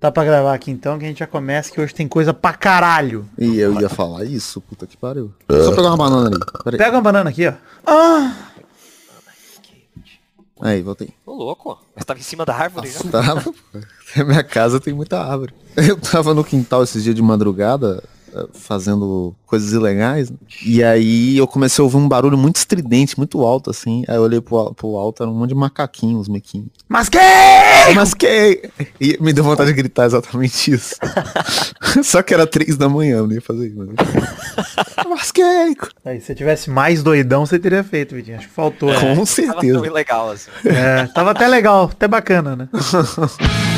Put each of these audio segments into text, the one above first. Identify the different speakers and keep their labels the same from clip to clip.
Speaker 1: Tá pra gravar aqui então, que a gente já começa, que hoje tem coisa pra caralho.
Speaker 2: E eu ia falar isso, puta que pariu. Só pegar uma banana ali. Peraí.
Speaker 1: Pega uma banana aqui, ó. Ah!
Speaker 2: Aí, voltei.
Speaker 3: Ô, louco. Mas tava em cima da árvore já.
Speaker 2: Tava, pô. Minha casa tem muita árvore. Eu tava no quintal esses dias de madrugada, fazendo coisas ilegais, né? e aí eu comecei a ouvir um barulho muito estridente, muito alto, assim. Aí eu olhei pro, pro alto, era um monte de macaquinhos, mequinhos.
Speaker 1: Mas que?
Speaker 2: Mas que... E me deu vontade de gritar exatamente isso. Só que era três da manhã, eu não ia fazer isso. Mas, mas que...
Speaker 1: Aí, se você tivesse mais doidão, você teria feito, Vitinho. Acho que faltou. né?
Speaker 2: Com
Speaker 3: Tava
Speaker 2: certeza.
Speaker 3: tão legal assim.
Speaker 1: É, tava até legal, até bacana, né?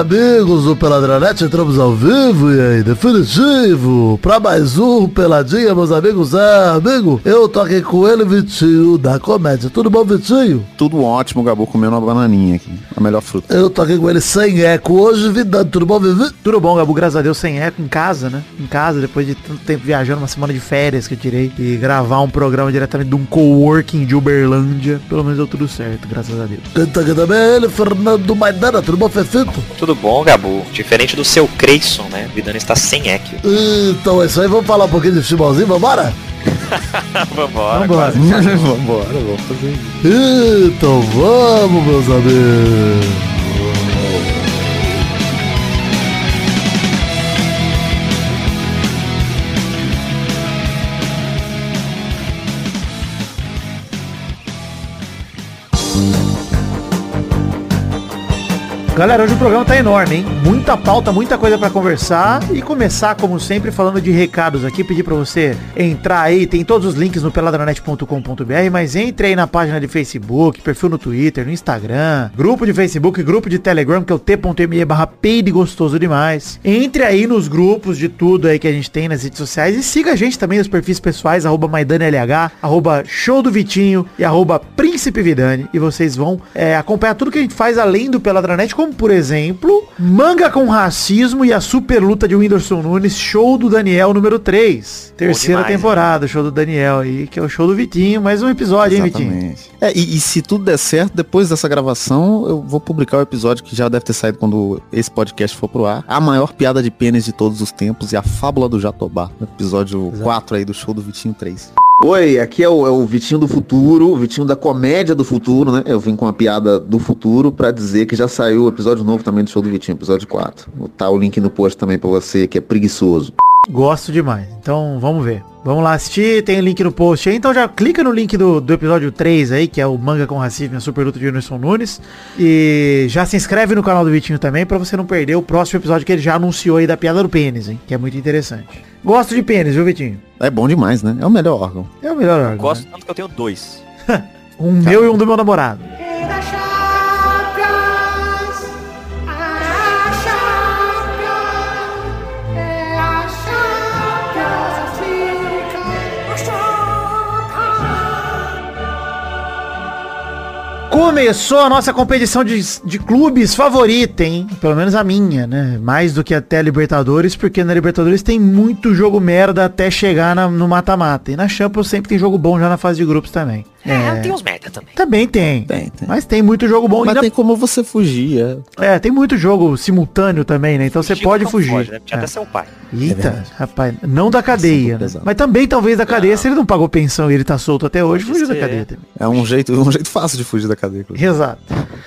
Speaker 4: amigos do Peladranet, entramos ao vivo e aí, definitivo, pra mais um Peladinha, meus amigos. É, amigo, eu tô aqui com ele, Vitinho, da comédia. Tudo bom, Vitinho?
Speaker 2: Tudo ótimo, Gabu, comendo uma bananinha aqui. A melhor fruta.
Speaker 4: Eu tô aqui com ele sem eco hoje, Vidando. Tudo bom, Vivi?
Speaker 1: Tudo bom, Gabu, graças a Deus, sem eco, em casa, né? Em casa, depois de tanto tempo viajando, uma semana de férias que eu tirei, e gravar um programa diretamente de um coworking de Uberlândia, pelo menos deu tudo certo, graças a Deus.
Speaker 4: Quem tá aqui também é ele, Fernando Maidana. Tudo bom, Fefito?
Speaker 3: Tudo bom, Gabu? Diferente do seu Creyson, né? Vidano está sem eco.
Speaker 4: Então é isso aí, vamos falar um pouquinho de futebolzinho, vambora?
Speaker 3: Vambora.
Speaker 1: Vambora.
Speaker 2: Vambora, vamos fazer isso.
Speaker 4: Então vamos, meus amigos.
Speaker 1: Galera, hoje o programa tá enorme, hein? Muita pauta, muita coisa pra conversar e começar, como sempre, falando de recados aqui. Pedir pra você entrar aí, tem todos os links no peladranet.com.br, mas entre aí na página de Facebook, perfil no Twitter, no Instagram, grupo de Facebook, grupo de Telegram, que é o t.me barra gostoso demais. Entre aí nos grupos de tudo aí que a gente tem nas redes sociais e siga a gente também nos perfis pessoais, arroba MaidaneLH, arroba Show do Vitinho e arroba Príncipe Vidani. E vocês vão é, acompanhar tudo que a gente faz além do Peladranet, como por exemplo, Manga com Racismo e a Super Luta de Whindersson Nunes, show do Daniel número 3. Terceira
Speaker 3: demais,
Speaker 1: temporada, show do Daniel aí, que é o show do Vitinho. Mais um episódio, hein, Vitinho?
Speaker 2: Exatamente. É, e, e se tudo der certo, depois dessa gravação, eu vou publicar o episódio que já deve ter saído quando esse podcast for pro ar. A maior piada de pênis de todos os tempos e a fábula do Jatobá. Episódio 4 aí do show do Vitinho 3. Oi, aqui é o, é o Vitinho do futuro, o Vitinho da comédia do futuro, né? Eu vim com uma piada do futuro pra dizer que já saiu o episódio novo também do show do Vitinho, episódio 4. Vou botar o link no post também pra você que é preguiçoso.
Speaker 1: Gosto demais. Então, vamos ver. Vamos lá assistir, tem o link no post aí. Então já clica no link do, do episódio 3 aí, que é o Manga com Racismo a Super Luta de Whindersson Nunes. E já se inscreve no canal do Vitinho também, pra você não perder o próximo episódio que ele já anunciou aí da piada do pênis, hein? Que é muito interessante. Gosto de pênis, viu, Vitinho?
Speaker 2: É bom demais, né? É o melhor órgão.
Speaker 1: É o melhor órgão.
Speaker 3: Gosto
Speaker 1: né?
Speaker 3: tanto que eu tenho dois.
Speaker 1: Um meu e um do meu namorado. Começou a nossa competição de, de clubes favorita, hein? Pelo menos a minha, né? Mais do que até a Libertadores, porque na Libertadores tem muito jogo merda até chegar na- no mata-mata. E na Champions sempre tem jogo bom já na fase de grupos também.
Speaker 3: É, tem uns merda também.
Speaker 1: Também tem.
Speaker 2: Tem, tem.
Speaker 1: Mas tem muito jogo bom.
Speaker 2: Mas
Speaker 1: ainda-
Speaker 2: tem como você fugir, é.
Speaker 1: É, tem muito jogo simultâneo também, né? Então você
Speaker 3: Fugir
Speaker 1: pode
Speaker 3: não
Speaker 1: fugir.
Speaker 3: pode, né? Podia
Speaker 1: É.
Speaker 3: até ser o pai.
Speaker 1: Eita, rapaz, não da cadeia, né? Mas também talvez da cadeia, se ele não pagou pensão e ele tá solto até hoje,
Speaker 3: Pode
Speaker 1: fugiu da cadeia também.
Speaker 2: É um jeito, um jeito fácil de fugir da cadeia. inclusive.
Speaker 1: Exato.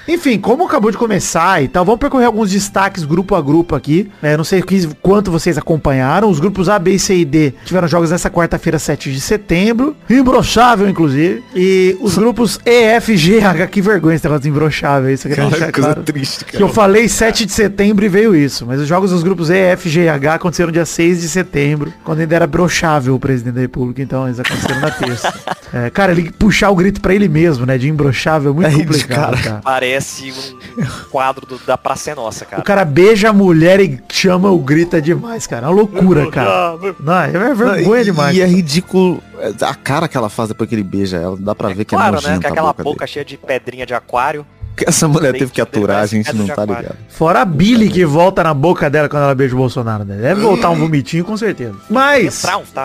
Speaker 1: Enfim, como acabou de começar e tal, vamos percorrer alguns destaques grupo a grupo aqui. É, não sei que- quanto vocês acompanharam. Os grupos A, B, C e D tiveram jogos nessa quarta-feira, 7 de setembro. Imbrochável, inclusive. E os grupos E, F, G, H. Que vergonha esse negócio de imbrochável. Isso eu queria
Speaker 2: Cara, coisa
Speaker 1: claro.
Speaker 2: triste,
Speaker 1: Que eu falei 7 de setembro e veio isso. Mas os jogos dos grupos E, F, G e H aconteceram dia 6 de setembro, quando ainda era brochável o presidente da república. Então eles aconteceram na terça. É, cara, ele puxar o grito pra ele mesmo, né? De imbrochável é muito
Speaker 2: É isso,
Speaker 1: complicado,
Speaker 2: cara.
Speaker 1: cara.
Speaker 3: Parece um quadro do- da Praça é Nossa,
Speaker 1: O
Speaker 3: cara.
Speaker 1: cara beija a mulher e chama o grita demais, cara. É uma loucura, cara. Não, é vergonha
Speaker 2: e,
Speaker 1: demais.
Speaker 2: E é ridículo a cara que ela faz depois que ele beija ela. Dá pra ver que é
Speaker 3: claro, né?
Speaker 2: nojenta
Speaker 3: Com
Speaker 2: a
Speaker 3: aquela
Speaker 2: boca
Speaker 3: boca cheia de pedrinha de aquário.
Speaker 2: Que essa mulher teve que aturar, a gente não tá ligado.
Speaker 1: Fora a Billy que volta na boca dela quando ela beija o Bolsonaro, né? Deve voltar um vomitinho com certeza. Mas,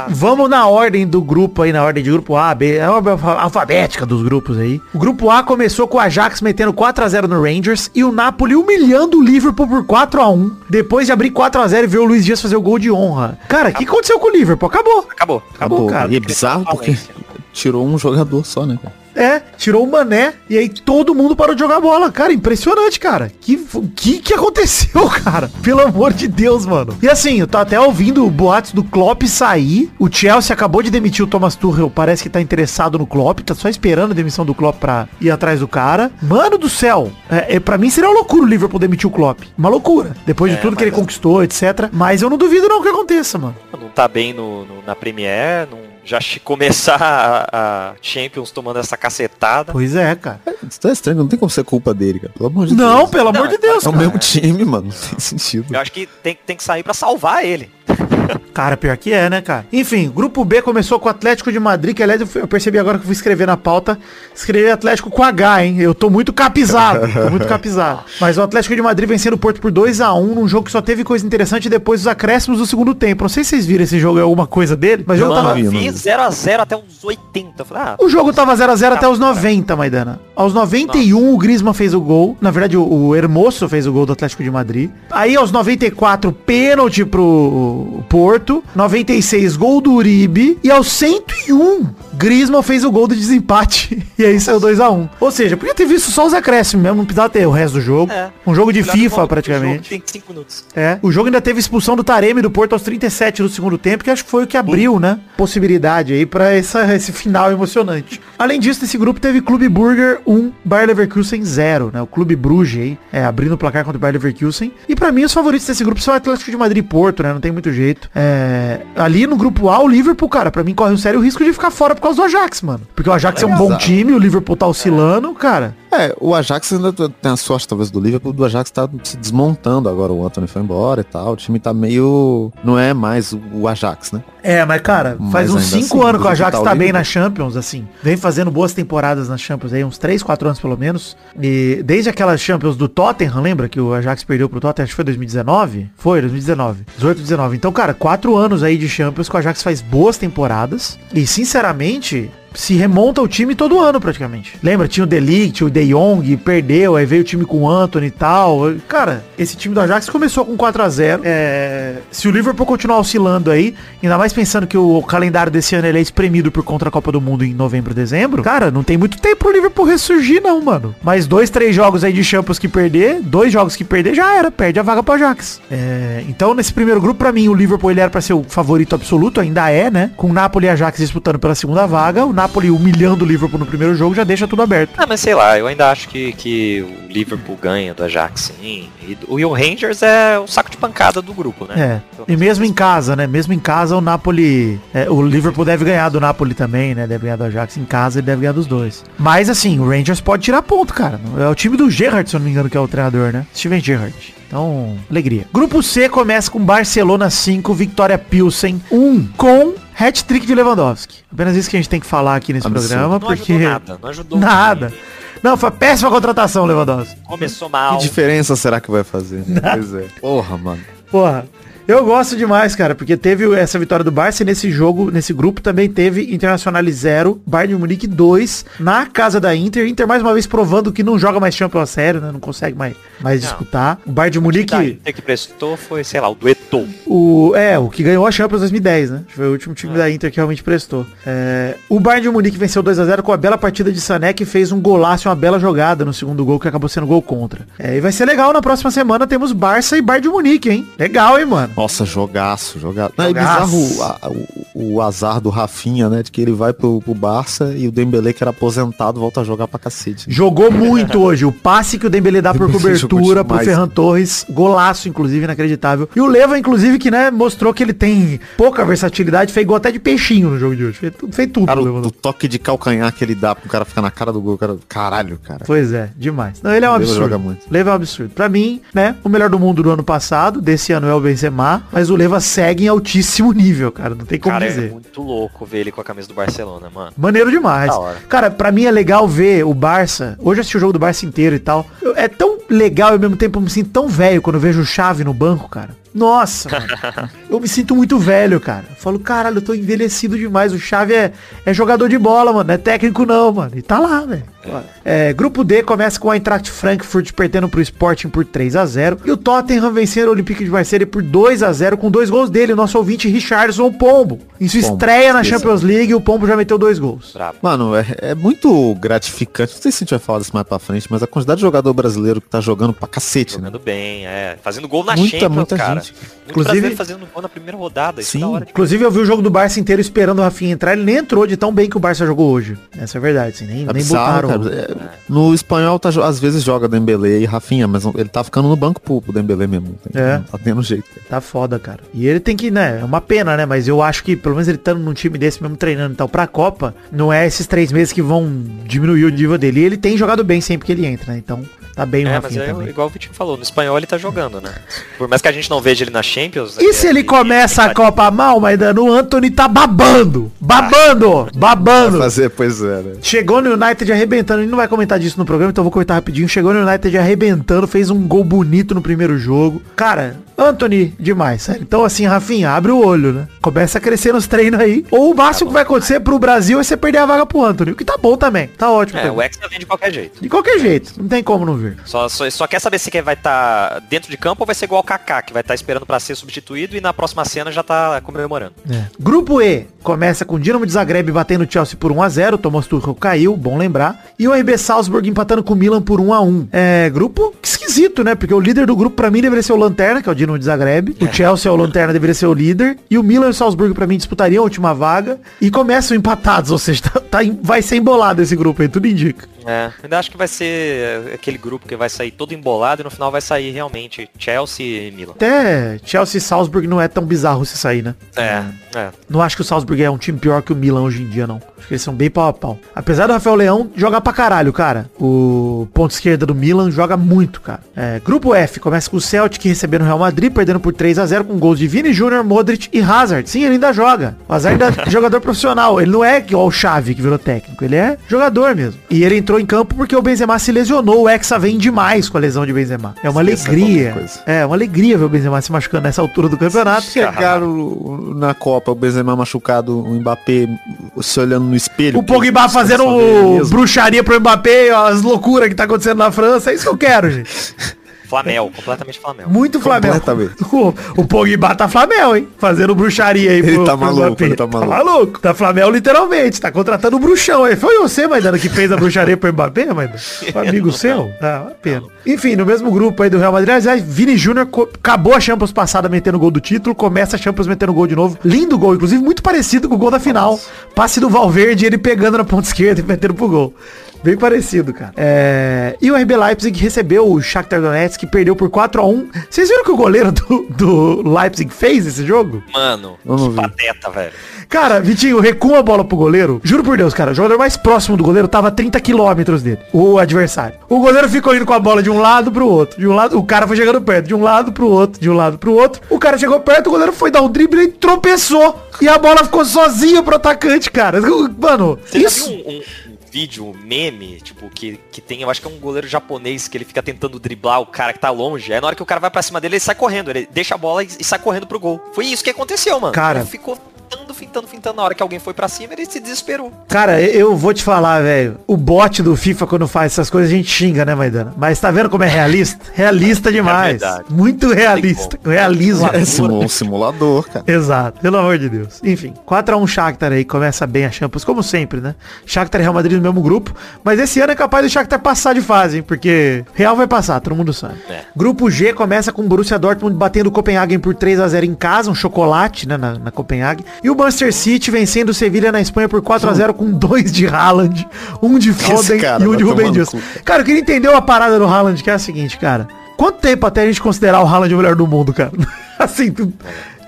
Speaker 1: vamos na ordem do grupo aí, na ordem de grupo A, B, é a ordem alfabética dos grupos aí. O grupo A começou com o Ajax metendo 4x0 no Rangers e o Napoli humilhando o Liverpool por 4x1. Depois de abrir 4x0 e ver o Luiz Dias fazer o gol de honra. Cara, o que aconteceu com o Liverpool? Acabou.
Speaker 3: Acabou.
Speaker 1: Acabou, cara.
Speaker 2: E é bizarro porque tirou um jogador só, né, cara?
Speaker 1: É, tirou o Mané e aí todo mundo parou de jogar bola. Cara, impressionante, cara. Que que, que aconteceu, cara? Pelo amor de Deus, mano. E assim, eu tô até ouvindo boatos do Klopp sair. O Chelsea acabou de demitir o Thomas Tuchel. Parece que tá interessado no Klopp. Tá só esperando a demissão do Klopp pra ir atrás do cara. Mano do céu. É, é, pra mim seria uma loucura o Liverpool demitir o Klopp. Uma loucura. Depois de
Speaker 3: É,
Speaker 1: tudo que ele
Speaker 3: mas-
Speaker 1: conquistou, etc. Mas eu não duvido não que aconteça, mano.
Speaker 3: Não tá bem no, no- na Premier, não, já começar a, a Champions tomando essa cacetada.
Speaker 1: Pois é, cara.
Speaker 2: Isso tá estranho, não tem como ser culpa dele, cara. Pelo amor de
Speaker 1: Não,
Speaker 2: Deus.
Speaker 1: pelo amor
Speaker 3: Não,
Speaker 1: de Deus,
Speaker 2: É o
Speaker 1: cara.
Speaker 2: mesmo time, mano. Não tem sentido.
Speaker 3: Eu acho que tem, tem que sair pra salvar ele.
Speaker 1: Cara, pior que é, né, cara? Enfim, grupo B começou com o Atlético de Madrid, que aliás eu eu percebi agora que eu fui escrever na pauta, escrevi Atlético com H, hein? Eu tô muito capizado, tô muito capizado. Mas o Atlético de Madrid vencendo o Porto por 2 a 1 num jogo que só teve coisa interessante depois dos acréscimos do segundo tempo. Não sei se vocês viram esse jogo, é alguma coisa dele, mas o jogo
Speaker 2: Não,
Speaker 1: tava...
Speaker 2: vi, não
Speaker 3: Vi 0x0 até uns 80. Eu Falei, ah,
Speaker 1: O jogo tava 0x0 até os 90, Maidana. Aos 91, o Griezmann fez o gol. Na verdade, o, o Hermoso fez o gol do Atlético de Madrid. Aí, aos 94, pênalti pro Porto. 96, gol do Uribe. E aos 101, Griezmann fez o gol do desempate. E aí saiu 2x1. Ou seja, podia ter visto só os acréscimos mesmo, não precisava ter o resto do jogo.
Speaker 3: É.
Speaker 1: Um jogo de FIFA, praticamente.
Speaker 3: Tem 5 minutos.
Speaker 1: É. O jogo ainda teve expulsão do Taremi do Porto aos 37 do segundo tempo, que acho que foi o que abriu, né? Possibilidade aí pra essa, esse final emocionante. Além disso, nesse grupo teve Clube Burger 1, Bayer Leverkusen 0, né? O Clube Bruges aí, é, abrindo o placar contra o Bayer Leverkusen. E pra mim, os favoritos desse grupo são o Atlético de Madrid e Porto, né? Não tem muito jeito. É, ali no grupo A, o Liverpool, cara, pra mim corre um sério risco de ficar fora por causa do Ajax, mano. Porque o Ajax é um bom
Speaker 2: Exato.
Speaker 1: time, o Liverpool tá oscilando, cara.
Speaker 2: É, o Ajax ainda tem a sorte, talvez, do Liverpool, do Ajax tá se desmontando agora, o Anthony foi embora e tal, o time tá meio... não é mais o, o Ajax, né?
Speaker 1: É, mas cara, faz
Speaker 2: Mas
Speaker 1: uns
Speaker 2: ainda
Speaker 1: 5
Speaker 2: assim,
Speaker 1: anos que o Ajax
Speaker 2: tá
Speaker 1: tá
Speaker 2: o
Speaker 1: bem na Champions, assim. Vem fazendo boas temporadas nas Champions aí, uns 3, 4 anos pelo menos. E desde aquelas Champions do Tottenham, lembra que o Ajax perdeu pro Tottenham, acho que foi 2019? Foi, 2019. 18, 19. Então, cara, 4 anos aí de Champions que o Ajax faz boas temporadas. E, sinceramente, gente se remonta o time todo ano praticamente. Lembra? Tinha o Delict, o De Jong, perdeu, aí veio o time com o Anthony e tal. Cara, esse time do Ajax começou com 4 a 0 É, Se o Liverpool continuar oscilando aí, ainda mais pensando que o calendário desse ano é espremido por contra a Copa do Mundo em novembro, dezembro, cara, não tem muito tempo pro Liverpool ressurgir não, mano. Mais dois, três jogos aí de Champions que perder, dois jogos que perder, já era, perde a vaga pro Ajax. É, então, nesse primeiro grupo, pra mim, o Liverpool ele era pra ser o favorito absoluto, ainda é, né? Com o Napoli e Ajax disputando pela segunda vaga, o Napoli humilhando o Liverpool no primeiro jogo já deixa tudo aberto.
Speaker 3: Ah, mas sei lá, eu ainda acho que, que o Liverpool ganha do Ajax, sim. E o, e o Rangers é o saco de pancada do grupo, né?
Speaker 1: É. E mesmo em casa, né? Mesmo em casa, o Napoli. é, o Liverpool deve ganhar do Napoli também, né? Deve ganhar do Ajax em casa, ele deve ganhar dos dois. Mas assim, o Rangers pode tirar ponto, cara. É o time do Gerrard, se eu não me engano, que é o treinador, né? Steven Gerrard. Então, alegria. Grupo C começa com Barcelona 5, Vitória Pilsen 1, com hat-trick de Lewandowski. Apenas isso que a gente tem que falar aqui nesse
Speaker 2: Absurdo.
Speaker 1: programa,
Speaker 3: Não
Speaker 1: porque.
Speaker 3: ajudou nada, não ajudou
Speaker 1: Nada. Não, foi péssima contratação, Lewandowski.
Speaker 3: Começou
Speaker 2: Que
Speaker 3: mal.
Speaker 2: diferença será que vai fazer? né? Pois é. Porra, mano.
Speaker 1: Porra. Eu gosto demais, cara, porque teve essa vitória do Barça e nesse jogo, nesse grupo também teve Internacional 0, Bayern de Munique 2, na casa da Inter. Inter mais uma vez provando que não joga mais Champions a sério, né? Não consegue mais, mais
Speaker 3: Não.
Speaker 1: disputar. O Bayern de
Speaker 3: O
Speaker 1: Munique,
Speaker 3: que que prestou foi, sei lá, o do Eto'o.
Speaker 1: o, é, o que ganhou a Champions 2010, né? Foi o último time da Inter que realmente prestou. É, o Bayern de Munique venceu 2 a 0 com a bela partida de Sané, que fez um golaço, uma bela jogada no segundo gol, que acabou sendo gol contra. É, e vai ser legal, na próxima semana temos Barça e Bayern de Munique, hein? Legal, hein, mano?
Speaker 2: Nossa, jogaço, jogaço. É
Speaker 1: Jogaço.
Speaker 2: bizarro a- o, o azar do Rafinha, né? De que ele vai pro, pro Barça e o Dembele, que era aposentado, volta a jogar pra cacete.
Speaker 1: Jogou muito hoje. O passe que o Dembele dá por cobertura pro. Ferran Torres. Golaço, inclusive, inacreditável. E o Leva, inclusive, que né, mostrou que ele tem pouca versatilidade. Fez gol até de peixinho no jogo de hoje. Fez, tudo- fez tudo.
Speaker 2: Cara,
Speaker 1: o
Speaker 2: o, toque de calcanhar que ele dá pro cara ficar na cara do gol, cara, caralho, cara.
Speaker 1: Pois é, demais. Não, ele é um
Speaker 2: Leva
Speaker 1: absurdo.
Speaker 2: joga muito.
Speaker 1: Leva é um absurdo. Pra mim, né, o melhor do mundo do ano passado, desse ano é o Benzema. Lá, mas o Leva segue em altíssimo nível, cara. Não tem como
Speaker 3: Cara, é
Speaker 1: dizer.
Speaker 3: muito louco ver ele com a camisa do Barcelona, mano.
Speaker 1: Maneiro demais. Cara, pra mim é legal ver o Barça. Hoje eu assisti o jogo do Barça inteiro e tal. É tão legal e ao mesmo tempo eu me sinto tão velho quando eu vejo o Chave no banco, cara. Nossa, mano. eu me sinto muito velho, cara. Eu falo, caralho, eu tô envelhecido demais. O Chave é, é jogador de bola, mano. Não é técnico não, mano. E tá lá, velho. É, grupo D começa com a Eintracht Frankfurt perdendo pro Sporting por 3 a 0 E o Tottenham vencendo o Olympique de Marseille por 2 a 0 com dois gols dele, o nosso ouvinte Richardson Pombo. Em sua
Speaker 2: Pombo,
Speaker 1: estreia na
Speaker 2: esqueça.
Speaker 1: Champions League, o Pombo já meteu dois gols.
Speaker 3: Brabo.
Speaker 2: Mano, é, é muito gratificante. Não sei se a gente vai falar disso mais pra frente, mas a quantidade de jogador brasileiro que tá jogando pra cacete, né?
Speaker 3: Jogando bem, é. Fazendo gol na
Speaker 2: Muita,
Speaker 3: Champions,
Speaker 2: muita
Speaker 3: cara.
Speaker 2: gente.
Speaker 3: Muito
Speaker 1: Inclusive-
Speaker 3: fazendo gol na primeira rodada. Isso
Speaker 2: Sim.
Speaker 3: é de-
Speaker 1: Inclusive eu vi o jogo do Barça inteiro esperando o Rafinha entrar, ele nem entrou de tão bem que o Barça jogou hoje. Essa é a verdade, assim, nem,
Speaker 2: Tá
Speaker 1: nem
Speaker 2: bizarro,
Speaker 1: botaram.
Speaker 2: cara. É, No espanhol, tá, às vezes joga Dembele e Rafinha, mas ele tá ficando no banco pro, pro Dembele mesmo. Tem-
Speaker 1: É.
Speaker 2: Tá tendo jeito. cara.
Speaker 1: Tá foda, cara. E ele tem que, né, é uma pena, né, mas eu acho que pelo menos ele estando num time desse mesmo treinando e tal pra Copa, não é esses três meses que vão diminuir o nível dele. E ele tem jogado bem sempre que ele entra, né, então tá bem o
Speaker 3: É, mas
Speaker 1: Rafinha
Speaker 3: é
Speaker 1: também.
Speaker 3: igual o Vitinho falou, no espanhol ele tá jogando, né? Por mais que a gente não veja ele na Champions.
Speaker 1: E se ele
Speaker 3: é-
Speaker 1: começa a
Speaker 3: ele-
Speaker 1: Copa mal, Maidano, o Anthony tá babando. Babando! Babando!
Speaker 2: Fazer, pois é, né?
Speaker 1: Chegou no United arrebentando, a gente não vai comentar disso no programa, então eu vou comentar rapidinho. Chegou no United arrebentando, fez um gol bonito no primeiro jogo. Cara, Anthony, demais, sério. Então assim, Rafinha, abre o olho, né? Começa a crescer nos treinos aí. Ou o máximo que vai acontecer pro Brasil é você perder a vaga pro Anthony, o que tá bom também. Tá ótimo.
Speaker 3: É,
Speaker 1: também.
Speaker 3: o Hexa vem de qualquer jeito.
Speaker 1: De qualquer jeito, não tem como não vir.
Speaker 3: Só, só, só quer saber se quem vai estar dentro de campo ou vai ser igual o Kaká, que vai estar esperando pra ser substituído e na próxima cena já tá comemorando.
Speaker 1: Grupo E começa com o Dinamo de Zagreb batendo o Chelsea por 1x0, o Thomas Tuchel caiu, bom lembrar. E o RB Salzburg empatando com o Milan por 1x1. É, grupo esquisito, né? Porque o líder do grupo pra mim deveria ser o Lanterna, que é o Dinamo de Zagreb. O Chelsea é o Lanterna, deveria ser o líder. E o Milan e o Salzburg pra mim disputariam a última vaga. E começam empatados, ou seja, tá, tá vai ser embolado esse grupo aí, tudo indica.
Speaker 3: É, ainda acho que vai ser aquele grupo que vai sair todo embolado e no final vai sair realmente Chelsea e Milan.
Speaker 1: Até Chelsea e Salzburg não é tão bizarro se sair, né?
Speaker 3: É, é.
Speaker 1: Não acho que o Salzburg é um time pior que o Milan hoje em dia, não. Acho que eles são bem pau a pau. Apesar do Rafael Leão jogar pra caralho, cara. O ponto esquerda do Milan joga muito, cara. É, grupo F começa com o Celtic recebendo o Real Madrid, perdendo por 3 a 0 com gols de Vini Júnior, Modric e Hazard. Sim, ele ainda joga. O Hazard ainda é jogador profissional. Ele não é igual o Xavi que virou técnico. Ele é jogador mesmo. E ele entrou em campo porque o Benzema se lesionou. O Hexa vem demais com a lesão de Benzema. É uma
Speaker 2: Esqueça
Speaker 1: alegria. É uma alegria ver o Benzema se machucando nessa altura do campeonato.
Speaker 2: Chegaram na Copa, o Benzema machucado, o Mbappé se olhando no espelho.
Speaker 1: O Pogba fazendo
Speaker 2: mesmo.
Speaker 1: bruxaria pro Mbappé, as loucuras que tá acontecendo na França. É isso que eu quero, gente.
Speaker 3: Flamel, completamente Flamel.
Speaker 1: Muito Flamengo.
Speaker 2: Completamente.
Speaker 1: O, o Pogba tá Flamengo, hein? Fazendo bruxaria aí
Speaker 2: Ele tá maluco, ele tá
Speaker 1: Tá
Speaker 2: maluco.
Speaker 1: maluco. Tá Flamengo literalmente. Tá contratando o bruxão aí. Foi você, Maidana, que fez a bruxaria pro Mbappé, Maidana? Um amigo seu? Ah, uma pena. Enfim, no mesmo grupo aí do Real Madrid, aliás, Vini Júnior acabou a Champions passada metendo gol do título, começa a Champions metendo gol de novo. Lindo gol, inclusive muito parecido com o gol da final. Passe do Valverde, ele pegando na ponta esquerda e metendo pro gol. Bem parecido, cara. É, E o RB Leipzig recebeu o Shakhtar Donetsk, que perdeu por 4x1. Vocês viram que o goleiro do, do Leipzig fez esse jogo?
Speaker 3: Mano,
Speaker 2: Vamos
Speaker 3: que
Speaker 2: ver.
Speaker 3: pateta, velho.
Speaker 1: Cara, Vitinho, recua a bola pro goleiro. Juro por Deus, cara, o jogador mais próximo do goleiro tava a 30 quilômetros dele, o adversário. O goleiro ficou indo com a bola de um lado pro outro. De um lado, o cara foi chegando perto, de um lado pro outro, de um lado pro outro. O cara chegou perto, o goleiro foi dar um drible e tropeçou. E a bola ficou sozinha pro atacante, cara. Mano,
Speaker 3: Você já
Speaker 1: isso...
Speaker 3: viu um- um vídeo, meme, tipo, que, que tem, eu acho que é um goleiro japonês que ele fica tentando driblar o cara que tá longe. Aí na hora que o cara vai pra cima dele, ele sai correndo. Ele deixa a bola e, e sai correndo pro gol. Foi isso que aconteceu, mano.
Speaker 1: Cara.
Speaker 3: Ele ficou fintando, fintando, fintando. Na hora que alguém foi pra cima, ele se desesperou.
Speaker 1: Cara, eu vou te falar, velho. O bot do FIFA, quando faz essas coisas, a gente xinga, né, Maidana? Mas tá vendo como é realista? Realista demais.
Speaker 3: verdade.
Speaker 1: Muito realista. Realismo.
Speaker 2: É um simulador, cara.
Speaker 1: Exato, pelo amor de Deus. Enfim, 4x1 Shakhtar aí, começa bem a Champions, como sempre, né? Shakhtar e Real Madrid no mesmo grupo, mas esse ano é capaz do Shakhtar passar de fase, hein? Porque Real vai passar, todo mundo sabe.
Speaker 3: É.
Speaker 1: Grupo G começa com o Borussia Dortmund batendo o Copenhagen por 3 a 0 em casa, um chocolate, né, na, na Copenhague. E o Manchester City vencendo o Sevilha na Espanha por 4 a 0 com dois de Haaland, um de Foden
Speaker 2: cara
Speaker 1: e um de Rubem Dias. Cara, eu queria entender a parada do Haaland, que é a seguinte, cara. quanto tempo até a gente considerar o Haaland o melhor do mundo, cara? assim, tu-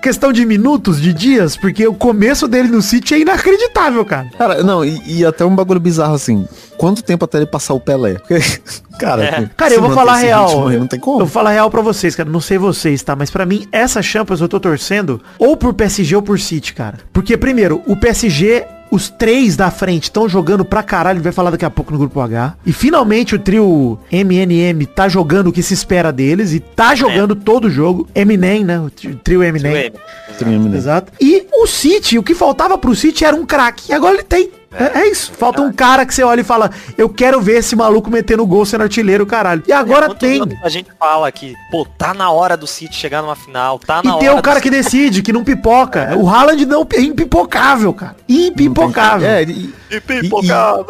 Speaker 1: questão de minutos, de dias, porque o começo dele no City é inacreditável, cara.
Speaker 2: Cara, não, e, e até um bagulho bizarro assim. Quanto tempo até ele passar o Pelé? Porque, cara,
Speaker 1: Cara,
Speaker 2: se
Speaker 1: eu vou falar real.
Speaker 2: aí, não tem
Speaker 1: Eu
Speaker 2: como.
Speaker 1: vou falar real pra vocês, cara. Não sei vocês, tá? Mas pra mim, essa Champions eu tô torcendo ou por PSG ou por City, cara. Porque, primeiro, o PSG, os três da frente estão jogando pra caralho. Vai falar daqui a pouco no grupo H. E finalmente o trio MNM tá jogando o que se espera deles. E tá jogando todo o jogo. Eminem, né? O tri- trio Eminem.
Speaker 2: Tremendo.
Speaker 1: Exato. E o City, o que faltava pro City era um craque. E agora ele tem. É, é isso. Falta um cara que você olha e fala, eu quero ver esse maluco metendo gol sendo artilheiro, caralho. E agora
Speaker 3: Quantos
Speaker 1: tem.
Speaker 3: A gente fala que, pô, tá na hora do City chegar numa final, tá na
Speaker 1: E
Speaker 3: hora.
Speaker 1: tem o
Speaker 3: do
Speaker 1: cara que decide, que não pipoca. O Haaland não é impipocável, cara. Impipocável.
Speaker 2: É, e,
Speaker 3: Impipocável.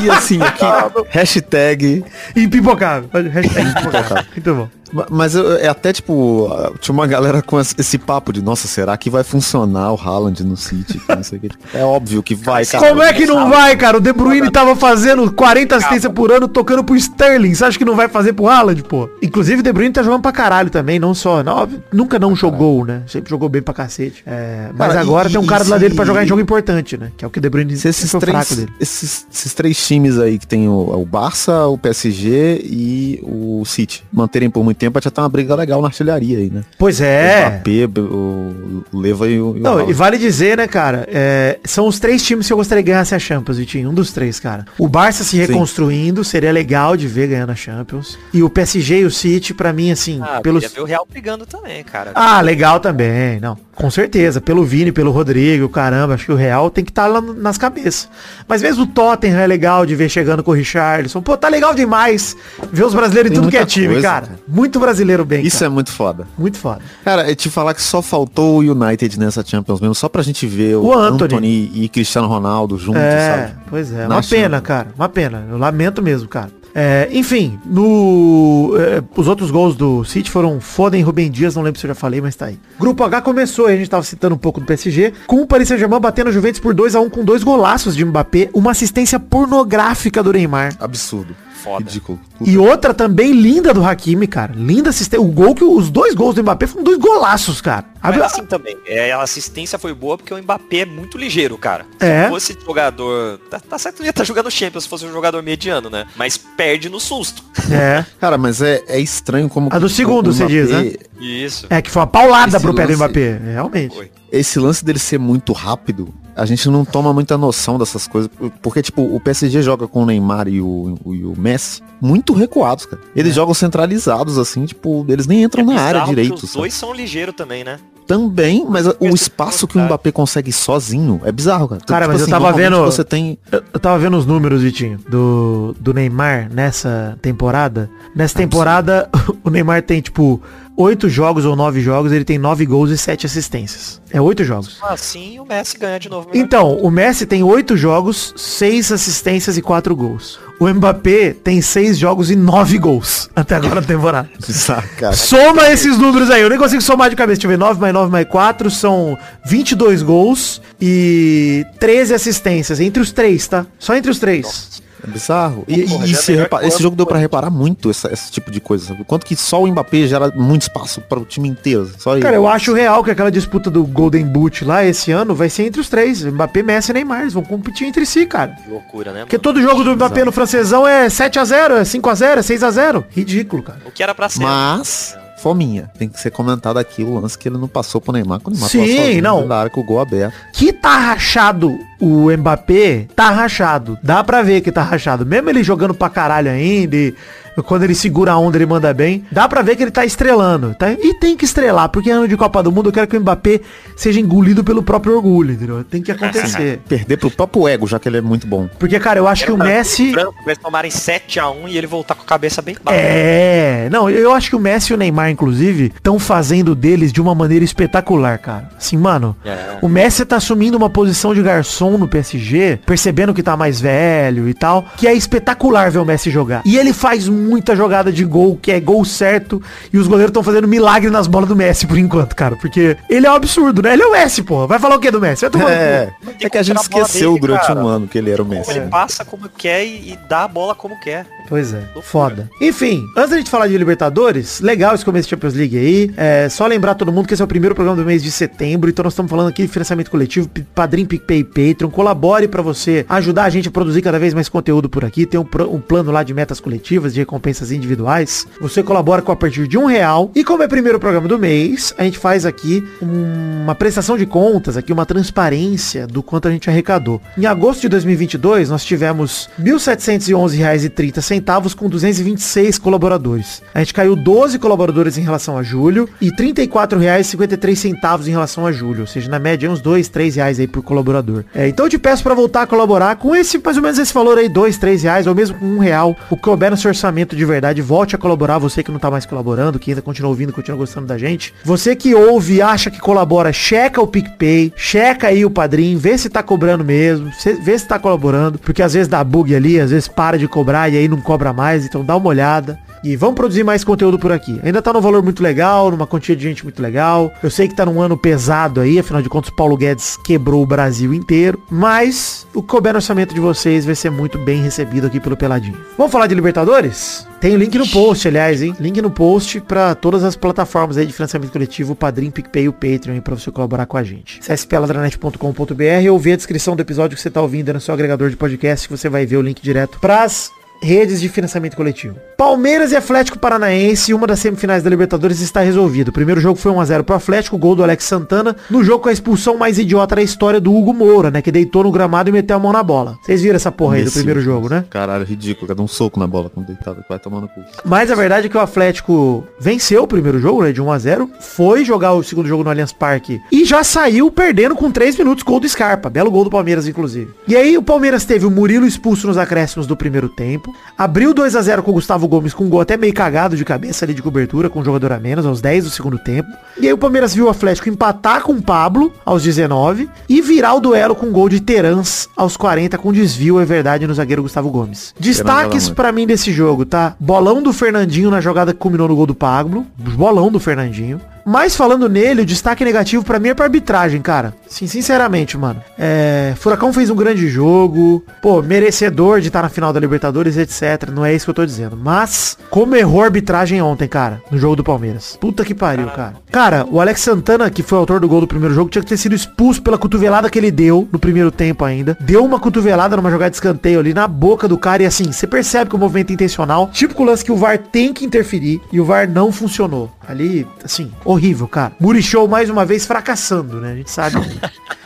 Speaker 2: e, e assim, aqui, hashtag.
Speaker 1: Impipocável. Hashtag impipocável. Muito bom.
Speaker 2: Ma- Mas eu- é até tipo, tinha uma galera com esse papo de, nossa, será que vai funcionar o Haaland no City? Que não sei o quê. É óbvio que vai, cara.
Speaker 1: Como é que não vai, cara? O De Bruyne tava fazendo 40 assistências por ano, tocando pro Sterling. Você acha que não vai fazer pro Haaland, pô? Inclusive, o De Bruyne tá jogando pra caralho também, não só... Não, óbvio, nunca não jogou, né? Sempre jogou bem pra cacete. É, mas
Speaker 2: Cara,
Speaker 1: agora
Speaker 2: e-
Speaker 1: tem um cara do lado dele pra jogar em jogo importante, né? Que é o que o De Bruyne
Speaker 2: Se esses três,
Speaker 1: fraco dele.
Speaker 2: esses, esses três times aí que tem o, o Barça, o PSG e o City manterem por muito tempo, já tá uma briga legal na artilharia aí, né?
Speaker 1: Pois
Speaker 2: O
Speaker 1: é.
Speaker 2: Mbappé, o o Leva e o, e o
Speaker 1: Não, e vale dizer, né, cara, é, são os três times que eu gostaria de ganhasse a Champions, Vitinho, um dos três, cara. O Barça se reconstruindo, seria legal de ver ganhando a Champions. E o PSG e o City, pra mim, assim,
Speaker 3: Ah,
Speaker 1: pelos...
Speaker 3: ver o Real brigando também, cara.
Speaker 1: Ah, legal também, não. Com certeza, pelo Vini, pelo Rodrigo, caramba, acho que o Real tem que estar lá no- nas cabeças. Mas mesmo o Tottenham é legal de ver chegando com o Richarlison. Pô, tá legal demais ver os brasileiros em tudo que é time,
Speaker 2: coisa,
Speaker 1: cara.
Speaker 2: cara.
Speaker 1: Muito brasileiro bem,
Speaker 2: Isso
Speaker 1: cara.
Speaker 2: é muito foda.
Speaker 1: Muito foda.
Speaker 2: Cara, eu te falar que só faltou o United nessa Champions mesmo, só pra gente ver o,
Speaker 1: O Anthony.
Speaker 2: Anthony. e Cristiano Ronaldo juntos,
Speaker 1: É,
Speaker 2: sabe?
Speaker 1: pois é.
Speaker 2: Na
Speaker 1: Uma pena,
Speaker 2: Champions.
Speaker 1: cara. Uma pena. Eu lamento mesmo, cara. É, enfim, no. é, os outros gols do City foram Foden Rubem Dias, não lembro se eu já falei, mas tá aí. Grupo H começou, a gente tava citando um pouco do PSG, com o Paris Saint-Germain batendo o Juventus por 2 a 1 com dois golaços de Mbappé, uma assistência pornográfica do Neymar.
Speaker 2: Absurdo.
Speaker 3: Foda.
Speaker 2: Ridículo.
Speaker 1: E outra também linda do Hakimi, cara. Linda assistência. O gol que os dois gols do Mbappé foram dois golaços, cara.
Speaker 3: Mas
Speaker 1: A-
Speaker 3: assim também, é, a assistência foi boa porque o Mbappé é muito ligeiro, cara. Se
Speaker 1: É.
Speaker 3: fosse jogador. Tá, tá certo ele ia estar jogando Champions se fosse um jogador mediano, né? Mas perde no susto.
Speaker 1: É.
Speaker 2: Cara, mas é, é estranho como...
Speaker 1: A do segundo, você diz, né?
Speaker 3: Isso.
Speaker 1: É que foi uma paulada
Speaker 2: Esse
Speaker 1: pro pé do
Speaker 2: lance-
Speaker 1: Mbappé. Realmente.
Speaker 3: Foi.
Speaker 2: Esse lance dele ser muito rápido, a gente não toma muita noção dessas coisas. Porque, tipo, o PSG joga com o Neymar e o, o- e o Messi muito recuados, cara. Eles jogam centralizados, assim, tipo, eles nem entram na área
Speaker 3: É. bizarro que
Speaker 2: direito.
Speaker 3: Os
Speaker 2: sabe?
Speaker 3: dois são ligeiros também, né?
Speaker 2: Também, mas o espaço que o. Mbappé consegue sozinho é bizarro, cara.
Speaker 1: Cara, mas eu tava vendo-
Speaker 2: Você tem
Speaker 1: Eu, eu tava vendo os números, Vitinho, do, do Neymar nessa temporada. Nessa temporada, o Neymar tem, tipo, oito jogos ou nove jogos, ele tem nove gols e sete assistências. É oito jogos.
Speaker 3: Assim o Messi ganha de novo.
Speaker 1: Então, o Messi tem oito jogos, seis assistências e quatro gols. O Mbappé tem seis jogos e nove gols até agora na temporada.
Speaker 2: cara.
Speaker 1: Soma esses números aí, eu nem consigo somar de cabeça. Deixa eu ver, 9 mais 9 mais 4 são 22 gols e 13 assistências. Entre os três, tá? Só entre os três.
Speaker 2: É bizarro. E,
Speaker 3: Porra,
Speaker 2: e
Speaker 3: é
Speaker 2: se
Speaker 3: melhor
Speaker 2: repa- esse jogo deu pra
Speaker 3: Antony.
Speaker 2: reparar muito essa- esse tipo de coisa, sabe? Quanto que só o Mbappé gera muito espaço para o time inteiro. Só ele.
Speaker 1: Cara, eu acho real que aquela disputa do Golden Boot lá esse ano vai ser entre os três. Mbappé, Messi e Neymar. Eles vão competir entre si, cara.
Speaker 3: Que loucura, né?
Speaker 1: Porque
Speaker 3: mano?
Speaker 1: todo jogo do Mbappé no francesão é 7x0, é 5x0, é 6x0. Ridículo, cara.
Speaker 3: O que era pra ser.
Speaker 2: Mas, fominha, tem que ser comentado aqui o lance que ele não passou pro Neymar, quando o Neymar
Speaker 1: Sim,
Speaker 2: sozinho
Speaker 1: não.
Speaker 2: da área com o gol aberto.
Speaker 1: Que tá rachado o Mbappé, tá rachado. Dá pra ver que tá rachado. Mesmo ele jogando pra caralho ainda, e quando ele segura a onda ele manda bem, dá pra ver que ele tá estrelando. Tá? E tem que estrelar, porque ano de Copa do Mundo eu quero que o Mbappé seja engolido pelo próprio orgulho, entendeu? Tem que acontecer.
Speaker 2: Perder pro próprio ego, já que ele é muito bom.
Speaker 1: Porque, cara, eu acho que o Messi...
Speaker 3: Branco, eles tomarem 7x1 e ele voltar com a cabeça bem baixa.
Speaker 1: É, não, eu acho que o Messi e o Neymar, inclusive, estão fazendo deles de uma maneira espetacular, cara. Assim, mano,
Speaker 3: É.
Speaker 1: o Messi tá assumindo uma posição de garçom no PSG, percebendo que tá mais velho e tal, que é espetacular ver o Messi jogar. E ele faz muita jogada de gol, que é gol certo, e os goleiros estão fazendo milagre nas bolas do Messi por enquanto, cara. Porque ele é um absurdo, né? Ele é o Messi, porra. Vai falar o que do Messi?
Speaker 2: É, é que a gente esqueceu
Speaker 3: dele,
Speaker 2: durante
Speaker 3: cara.
Speaker 2: um ano que ele era o Messi.
Speaker 3: Ele passa como quer e, e dá a bola como quer.
Speaker 1: Pois é, foda. Enfim, antes da gente falar de Libertadores, legal esse começo de Champions League aí. É só lembrar todo mundo que esse é o primeiro programa do mês de setembro, então nós estamos falando aqui de financiamento coletivo, Padrim, PicPay e Patreon. Colabore pra você ajudar a gente a produzir cada vez mais conteúdo por aqui. Tem um, um plano lá de metas coletivas, de recompensas individuais. Você colabora com a partir de um real. E como é primeiro programa do mês, a gente faz aqui uma prestação de contas, aqui uma transparência do quanto a gente arrecadou. Em agosto de 2022, nós tivemos R$ 1.711,30 com 226 colaboradores. A gente caiu 12 colaboradores em relação a julho e R$ 34,53 em relação a julho. Ou seja, na média, uns 2, 3 reais aí por colaborador. É, então eu te peço para voltar a colaborar com esse, mais ou menos esse valor aí, 2, 3 reais, ou mesmo com um real. O que couber no seu orçamento de verdade, volte a colaborar. Você que não tá mais colaborando, que ainda continua ouvindo, continua gostando da gente. Você que ouve acha que colabora, checa o PicPay, checa aí o padrinho, vê se tá cobrando mesmo, vê se tá colaborando, porque às vezes dá bug ali, às vezes para de cobrar e aí não cobra mais, então dá uma olhada. E vamos produzir mais conteúdo por aqui. Ainda tá num valor muito legal, numa quantia de gente muito legal. Eu sei que tá num ano pesado aí, afinal de contas, o Paulo Guedes quebrou o Brasil inteiro. Mas o que couber no orçamento de vocês vai ser muito bem recebido aqui pelo Peladinho. Vamos falar de Libertadores? Tem o link no post, aliás, hein? Link no post pra todas as plataformas aí de financiamento coletivo, o Padrim, PicPay e o Patreon pra você colaborar com a gente. Acesse peladranet.com.br ou vê a descrição do episódio que você tá ouvindo no seu agregador de podcast que você vai ver o link direto pras redes de financiamento coletivo. Palmeiras e Atlético Paranaense, uma das semifinais da Libertadores está resolvido. O primeiro jogo foi 1x0 pro Atlético, gol do Alex Santana, no jogo com a expulsão mais idiota da história do Hugo Moura, né, que deitou no gramado e meteu a mão na bola. Vocês viram essa porra aí do primeiro jogo, né?
Speaker 2: Caralho, ridículo. Cada um soco na bola quando deitado. Vai tomando cu.
Speaker 1: Mas a verdade é que o Atlético venceu o primeiro jogo, né, de 1 a 0 foi jogar o segundo jogo no Allianz Parque e já saiu perdendo com 3 minutos gol do Scarpa. Belo gol do Palmeiras, inclusive. E aí o Palmeiras teve o Murilo expulso nos acréscimos do primeiro tempo, abriu 2 a 0 com o Gustavo Gomes com um gol até meio cagado de cabeça ali de cobertura, com um jogador a menos, aos 10 do segundo tempo. E aí o Palmeiras viu o Atlético empatar com o Pablo aos 19 e virar o duelo com um gol de Terans aos 40 com desvio, é verdade, no zagueiro Gustavo Gomes. Destaques pra mim desse jogo, tá? Bolão do Fernandinho na jogada que culminou no gol do Pablo. Bolão do Fernandinho. Mas falando nele, o destaque negativo pra mim é pra arbitragem, cara. Sim, sinceramente, mano. É, Furacão fez um grande jogo. Pô, merecedor de estar na final da Libertadores, etc. Não é isso que eu tô dizendo. Mas, como errou a arbitragem ontem, cara, no jogo do Palmeiras. Puta que pariu, cara. Cara, o Alex Santana, que foi o autor do gol do primeiro jogo, tinha que ter sido expulso pela cotovelada que ele deu no primeiro tempo ainda. Deu uma cotovelada numa jogada de escanteio ali na boca do cara e assim, você percebe que o movimento é intencional. Típico lance que o VAR tem que interferir e o VAR não funcionou. Ali, assim, horrível, cara. Murichou mais uma vez fracassando, né? A gente sabe.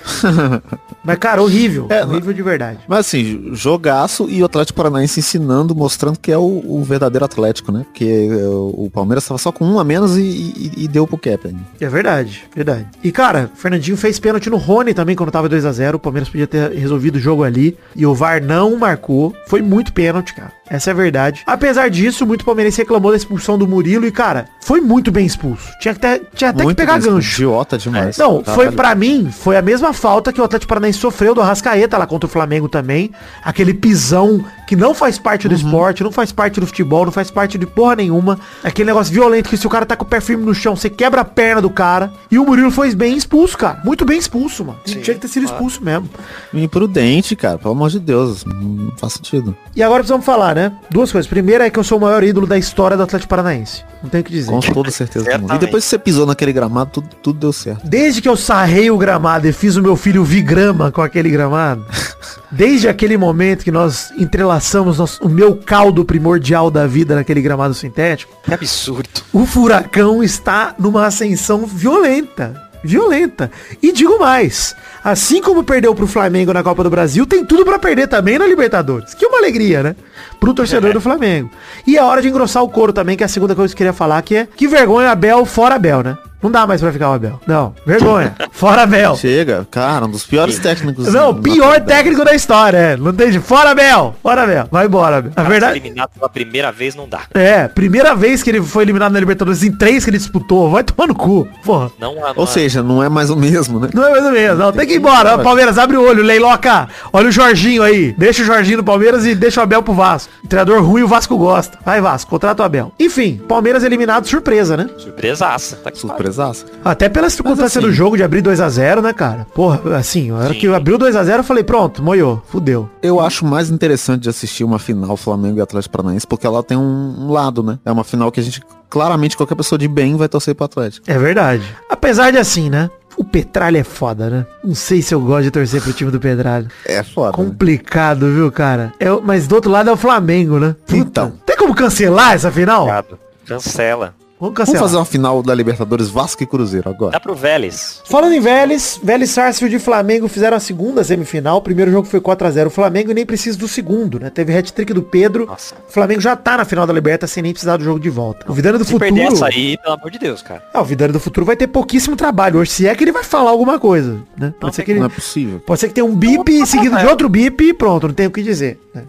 Speaker 1: Mas, cara, horrível.
Speaker 2: É,
Speaker 1: horrível de verdade.
Speaker 2: Mas assim, jogaço e o Atlético Paranaense ensinando, mostrando que é o, o verdadeiro Atlético, né? Porque é, o Palmeiras estava só com um a menos e, e- e deu pro cap ainda.
Speaker 1: É verdade, verdade. E cara, o Fernandinho fez pênalti no Rony também quando tava 2 a 0 O Palmeiras podia ter resolvido o jogo ali. E o VAR não marcou. Foi muito pênalti, cara. Essa é a verdade. Apesar disso, muito palmeirense reclamou da expulsão do Murilo. E, cara, foi muito bem expulso. Tinha ter, tinha até
Speaker 2: Muito
Speaker 1: que pegar gancho.
Speaker 2: Idiota demais.
Speaker 1: Não, foi
Speaker 2: Caralho.
Speaker 1: pra mim, foi a mesma falta que o Atlético Paranaense sofreu do Arrascaeta lá contra o Flamengo também. Aquele pisão que não faz parte do
Speaker 2: Uhum.
Speaker 1: esporte, não faz parte do futebol, não faz parte de porra nenhuma. Aquele negócio violento que se o cara tá com o pé firme no chão, você quebra a perna do cara. E o Murilo foi bem expulso, cara. Muito bem expulso, mano. Tinha que ter sido expulso mesmo.
Speaker 2: Imprudente, cara. Pelo amor de Deus. Não faz sentido.
Speaker 1: E agora precisamos falar, né? Duas coisas. Primeira é que eu sou o maior ídolo da história do Atlético Paranaense. Não tenho o que dizer.
Speaker 2: Com toda certeza. E depois que você pisou naquele gramado, tudo, tudo deu certo.
Speaker 1: Desde que eu sarrei o gramado e fiz o meu filho vir grama com aquele gramado, desde aquele momento que nós entrelaçamos nosso- o meu caldo primordial da vida naquele gramado sintético,
Speaker 3: Que absurdo.
Speaker 1: o furacão está numa ascensão violenta. Violenta. E digo mais, assim como perdeu pro Flamengo na Copa do Brasil, tem tudo pra perder também na Libertadores. Que uma alegria, né? Pro torcedor do Flamengo. E é hora de engrossar o couro também, que é a segunda coisa que eu queria falar, que é que vergonha Abel fora Abel, né? Não dá mais pra ficar o Abel. Não, vergonha. Fora Abel.
Speaker 2: Chega, cara, um dos piores técnicos.
Speaker 1: Não, pior técnico da história, é. Não tem Fora Abel. Fora Abel. Vai embora, Abel. Na verdade,
Speaker 3: eliminado pela primeira vez não dá.
Speaker 1: é, primeira vez que ele foi eliminado na Libertadores em três que ele disputou. Vai tomar no cu. Porra.
Speaker 3: Não, não
Speaker 2: Ou seja, não é mais o mesmo, né?
Speaker 1: Não é mais ou menos, não. Tem que ir embora. Palmeiras, abre o olho, Leiloca. Olha o Jorginho aí. Deixa o Jorginho no Palmeiras e deixa o Abel pro Vasco. Treinador ruim, o Vasco gosta. Vai, Vasco, contrata o Abel. Enfim, Palmeiras eliminado, surpresa, né?
Speaker 3: surpresaça. Tá que
Speaker 1: Até pela circunstância
Speaker 2: assim-
Speaker 1: do jogo de abrir 2x0, né, cara? Porra, assim, a hora
Speaker 3: Sim.
Speaker 1: que abriu 2x0, eu falei, pronto, moiou, fudeu.
Speaker 2: Eu acho mais interessante de assistir uma final Flamengo e Atlético Paranaense porque ela tem um, lado, né? É uma final que a gente, claramente, qualquer pessoa de bem vai torcer pro Atlético.
Speaker 1: É verdade. Apesar de assim, né? O Petralha é foda, né? Não sei se eu gosto de torcer pro time do Petralha.
Speaker 2: É foda. né?
Speaker 1: Complicado, viu, cara? É, mas do outro lado é o Flamengo, né? Puta.
Speaker 2: Então.
Speaker 1: Tem como cancelar essa final?
Speaker 3: Cancela.
Speaker 1: Vamos
Speaker 2: Vamos fazer uma final da Libertadores Vasco e Cruzeiro agora.
Speaker 3: Dá pro Vélez.
Speaker 1: Falando em Vélez, Vélez Sarsfield e Flamengo fizeram a segunda semifinal. O primeiro jogo foi 4x0 o Flamengo e nem precisa do segundo, né? Teve hat-trick do Pedro.
Speaker 3: Nossa.
Speaker 1: O Flamengo já tá na final da Liberta sem nem precisar do jogo de volta. O Vidano do
Speaker 3: Se
Speaker 1: Futuro...
Speaker 3: perder essa aí, pelo amor de Deus, cara.
Speaker 1: Ah, o Vidano do Futuro vai ter pouquíssimo trabalho. Hoje, se é que ele vai falar alguma coisa, né? Pode ser que ele...
Speaker 2: Não é possível.
Speaker 1: Pode ser que tenha um bip seguido de outro bip e pronto, não tem o que dizer. né?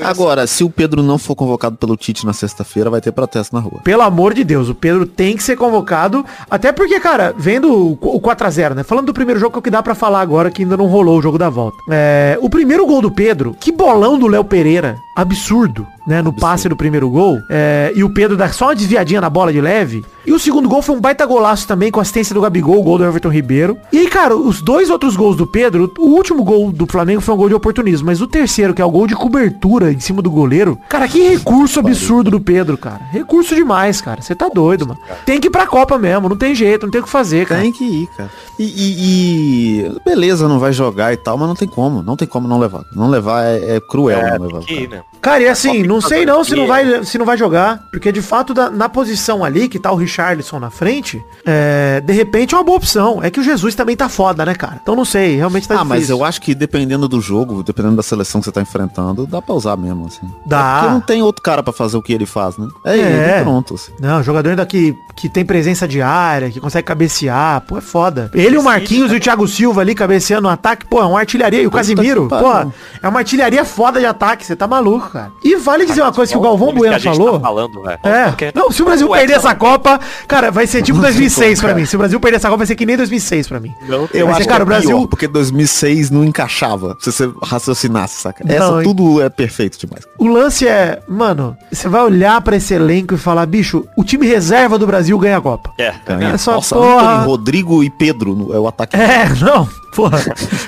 Speaker 2: Agora, se o Pedro não for convocado pelo Tite na sexta-feira, vai ter protesto na rua.
Speaker 1: Pelo amor de Deus, o Pedro tem que ser convocado. Até porque, cara, vendo o qu- o 4x0, né? Falando do primeiro jogo que é o que dá pra falar agora, que ainda não rolou o jogo da volta. É, o primeiro gol do Pedro, que bolão do Léo Pereira. Absurdo, né? No passe do primeiro gol. É, e o Pedro dá só uma desviadinha na bola de leve. E o segundo gol foi um baita golaço também, com assistência do Gabigol, o gol do Everton Ribeiro. E aí, cara, os dois outros gols do Pedro, o último gol do Flamengo foi um gol de oportunismo, mas o terceiro, que é o gol de cobertura em cima do goleiro, cara, que recurso absurdo do Pedro, cara. Recurso demais, cara. Você tá doido, mano. Tem que ir pra Copa mesmo, não tem jeito, não tem o que fazer, cara.
Speaker 2: Tem que ir, cara. E, e- e- beleza, não vai jogar e tal, mas não tem como. Não tem como não levar. Não levar é, é cruel
Speaker 3: É,
Speaker 2: não levar.
Speaker 3: ir, né?
Speaker 1: Cara, e assim, não sei não se não vai, se não vai jogar, porque de fato da- na posição ali, que tá o Richarlison na frente, é, de repente é uma boa opção. É que o Jesus também tá foda, né, cara? Então não sei, realmente tá
Speaker 2: Ah, mas
Speaker 1: difícil.
Speaker 2: eu acho que dependendo do jogo, dependendo da seleção que você tá enfrentando, dá pra usar mesmo, assim.
Speaker 1: Dá.
Speaker 2: É porque não tem outro cara pra fazer o que ele faz, né? É,
Speaker 1: É.
Speaker 2: ele e pronto, assim.
Speaker 1: Não, jogador ainda que, que tem presença diária, que consegue cabecear, pô, é foda. Ele, o Marquinhos e o Thiago Silva ali cabeceando no ataque, pô, é uma artilharia. E o Casimiro, pô, é uma artilharia foda de ataque, você tá maluco, cara. E vale dizer uma coisa que o Galvão Bueno
Speaker 3: gente
Speaker 1: falou.
Speaker 3: Tá falando.
Speaker 1: É. Não, se o Brasil perder
Speaker 3: tá
Speaker 1: essa Copa, cara, vai ser tipo 2006 pra
Speaker 2: cara.
Speaker 1: mim. Se o Brasil perder essa Copa, vai ser que nem 2006 pra mim.
Speaker 3: Não
Speaker 2: Eu acho
Speaker 1: cara,
Speaker 2: que
Speaker 1: o Brasil-
Speaker 2: pior, porque 2006 não encaixava, se você raciocinasse, saca?
Speaker 1: Não,
Speaker 2: Essa
Speaker 1: hein?
Speaker 2: tudo é perfeito demais.
Speaker 1: O lance é, mano, você vai olhar pra esse elenco e falar, bicho, o time reserva do Brasil ganha a Copa.
Speaker 3: É,
Speaker 2: Ganha.
Speaker 1: É só
Speaker 2: Nossa,
Speaker 1: porra.
Speaker 2: Rodrigo e Pedro é o ataque.
Speaker 1: É, não, porra.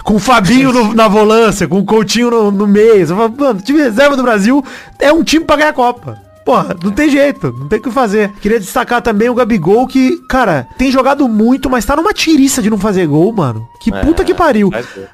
Speaker 1: com o Fabinho no- na volância, com o Coutinho no, no meio. Mano, time reserva do Brasil é um time pra ganhar a Copa. Porra, não tem jeito, não tem o que fazer. Queria destacar também o Gabigol, que, cara, tem jogado muito, mas tá numa tiriça de não fazer gol, mano. Que
Speaker 3: É,
Speaker 1: puta que pariu.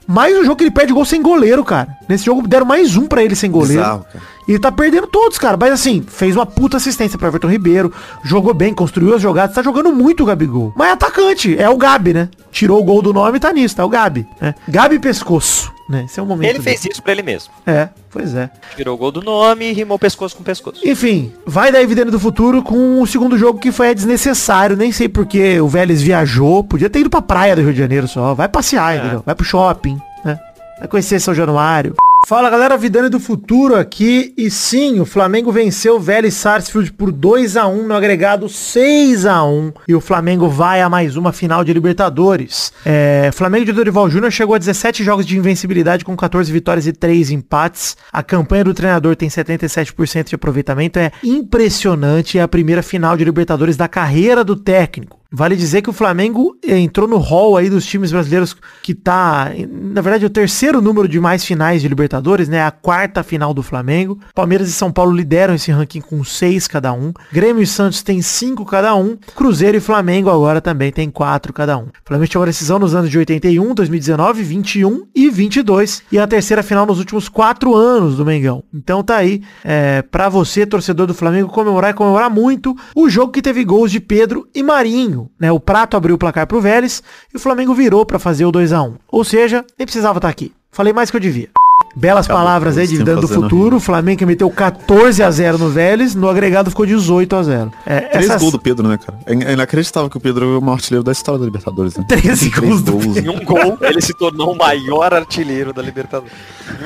Speaker 1: Mais um jogo que ele perde gol sem goleiro, cara. Nesse jogo deram mais um pra ele sem goleiro.
Speaker 2: Bizarro.
Speaker 1: E ele tá perdendo todos, cara. Mas assim, fez uma puta assistência pra Everton Ribeiro. Jogou bem, construiu as jogadas. Tá jogando muito o Gabigol. Mas é atacante. É o Gabi, né? Tirou o gol do nome e tá nisso. Tá o Gabi. Né? Gabi Pescoço. Né? Esse é o momento.
Speaker 3: Ele fez
Speaker 1: dele.
Speaker 3: isso pra ele mesmo.
Speaker 1: É, pois é.
Speaker 3: Tirou o gol do nome e rimou pescoço com pescoço.
Speaker 1: Enfim, vai dar Evidente do Futuro com o segundo jogo que foi desnecessário. Nem sei porque o Vélez viajou. Podia ter ido pra praia do Rio de Janeiro só. Vai passear, entendeu? Vai pro shopping, né? Vai conhecer São Januário. Fala galera, Vidane do Futuro aqui. E sim, o Flamengo venceu o Vélez Sarsfield por 2 a 1 no agregado 6 a 1 E o Flamengo vai a mais uma final de Libertadores. É, Flamengo de Dorival Júnior chegou a 17 jogos de invencibilidade com 14 vitórias e 3 empates. A campanha do treinador tem 77% de aproveitamento. É impressionante. É a primeira final de Libertadores da carreira do técnico. Vale dizer que o Flamengo entrou no hall aí dos times brasileiros que tá, na verdade, o terceiro número de mais finais de Libertadores, né? A quarta final do Flamengo. Palmeiras e São Paulo lideram esse ranking com seis cada um. Grêmio e Santos tem cinco cada um. Cruzeiro e Flamengo agora também tem quatro cada um. O Flamengo tinha uma decisão nos anos de 81, 2019, 21 e 22. E a terceira final nos últimos quatro anos do Mengão. Então tá aí, é, pra você, torcedor do Flamengo, comemorar e comemorar muito o jogo que teve gols de Pedro e Marinho. Né? O Prato abriu o placar pro Vélez e o Flamengo virou pra fazer o 2 a 1 Ou seja, nem precisava estar aqui. Falei mais que eu devia. Belas
Speaker 2: Acabou
Speaker 1: palavras aí de do Futuro. O Flamengo meteu 14 a 0 no Vélez, no agregado ficou 18 a 0. É,
Speaker 2: Três
Speaker 1: essas-
Speaker 2: gols do Pedro, né, cara? É é inacreditável que o Pedro é o maior artilheiro da história da Libertadores, né?
Speaker 1: 13
Speaker 2: Três
Speaker 1: gols do
Speaker 2: gols.
Speaker 3: Em um gol, ele se tornou o maior artilheiro da Libertadores.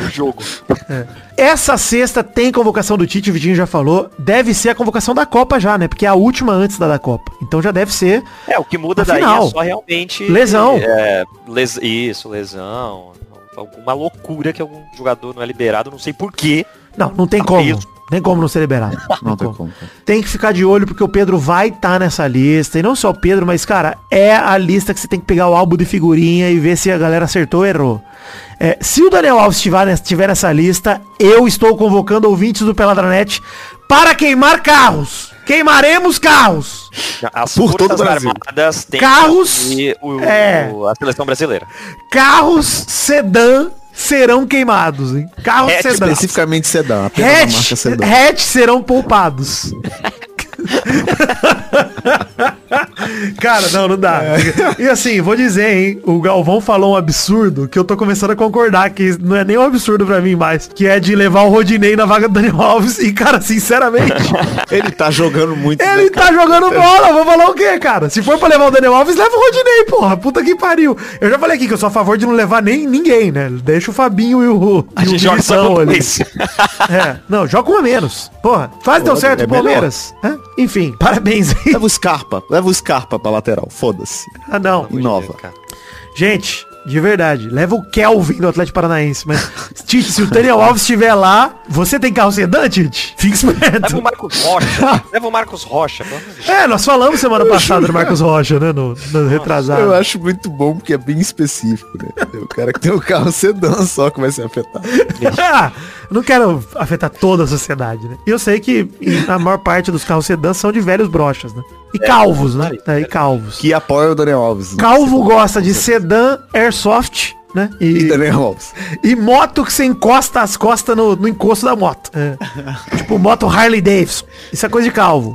Speaker 3: Em um jogo.
Speaker 1: Essa sexta tem convocação do Tite, o Vitinho já falou. Deve ser a convocação da Copa já, né? Porque é a última antes da da Copa. Então já deve ser.
Speaker 3: É, o que muda daí
Speaker 1: final.
Speaker 3: é só realmente...
Speaker 1: Lesão.
Speaker 3: É, les- Isso, lesão. Alguma loucura que algum jogador não é liberado, não sei porquê.
Speaker 1: Não, não tem
Speaker 3: Tá
Speaker 1: como.
Speaker 3: preso.
Speaker 1: Tem como não ser liberado.
Speaker 2: Não tem como.
Speaker 1: Tem que ficar de olho porque o Pedro vai estar nessa lista. E não só o Pedro, mas, cara, é a lista que você tem que pegar o álbum de figurinha e ver se a galera acertou ou errou. É, se o Daniel Alves estiver, estiver nessa lista, eu estou convocando ouvintes do Peladranet para queimar carros. Queimaremos carros.
Speaker 3: As
Speaker 2: Por todo o Brasil.
Speaker 3: Armadas têm
Speaker 1: Carros,
Speaker 3: assumir o,
Speaker 1: é.
Speaker 3: a seleção brasileira.
Speaker 1: Carros sedã serão queimados, hein? Carros
Speaker 3: É,
Speaker 1: sedã.
Speaker 2: Especificamente sedã, apenas a marca
Speaker 1: Hatch,
Speaker 2: sedã.
Speaker 1: hatch serão poupados. Cara, não, não dá. E assim, vou dizer, hein? O Galvão falou um absurdo que eu tô começando a concordar que não é nem um absurdo pra mim mais. Que é de levar o Rodinei na vaga do Daniel Alves. E, cara, sinceramente,
Speaker 2: Ele tá jogando muito.
Speaker 1: ele
Speaker 2: né,
Speaker 1: tá jogando bola. Vou falar o quê, cara? Se for pra levar o Daniel Alves, leva o Rodinei, porra. Puta que pariu. Eu já falei aqui que eu sou a favor de não levar nem ninguém, né? Deixa o Fabinho e o,
Speaker 3: A gente joga só
Speaker 1: ali. É, não, joga um a menos. Porra, faz deu certo
Speaker 2: é
Speaker 1: o Palmeiras. Enfim, parabéns aí.
Speaker 2: Leva o Scarpa, leva o Scarpa pra lateral, foda-se.
Speaker 1: Ah, não.
Speaker 2: Inova.
Speaker 1: Gente, de verdade, leva o Kelvin do Atlético Paranaense. Mas, Tite, se o Daniel Alves estiver lá, você tem carro sedã, Tite? Fique
Speaker 3: Leva o
Speaker 1: esperto.
Speaker 3: Marcos Rocha. Leva o Marcos Rocha.
Speaker 1: É, nós falamos semana passada do Marcos Rocha, né? No, no retrasado.
Speaker 2: Eu acho muito bom porque é bem específico, né? O cara que tem o carro sedã só que vai ser afetado.
Speaker 1: Ah, não quero afetar toda a sociedade, né? E eu sei que a maior parte dos carros sedã são de velhos brochas, né? E calvos, né? É, e calvos.
Speaker 2: Que apoia o Daniel Alves. né?
Speaker 1: Calvo gosta de sedã, airsoft, né?
Speaker 2: E Daniel Alves.
Speaker 1: E moto que você encosta as costas no, no encosto da moto. É. tipo moto Harley Davidson. Isso é coisa de calvo.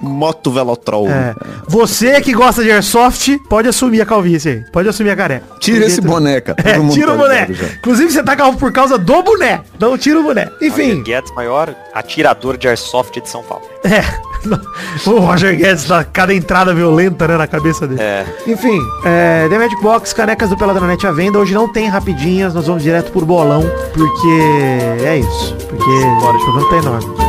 Speaker 2: Moto Velotrol.
Speaker 1: É. Você que gosta de airsoft, pode assumir a calvície aí. Pode assumir a careca.
Speaker 2: Tira esse boné, cara.
Speaker 1: É, tira o
Speaker 2: tá
Speaker 1: boné. Inclusive você tá calvo por causa do boné. Não tira o boné. Enfim.
Speaker 3: Roger Guedes, maior atirador de airsoft de São Paulo.
Speaker 1: É. O Roger Guedes dá cada entrada violenta, né, na cabeça dele.
Speaker 3: É.
Speaker 1: Enfim, é, The Magic Box, canecas do Peladranet à venda. Hoje não tem rapidinhas, nós vamos direto por bolão, porque é isso. Porque o programa tá enorme.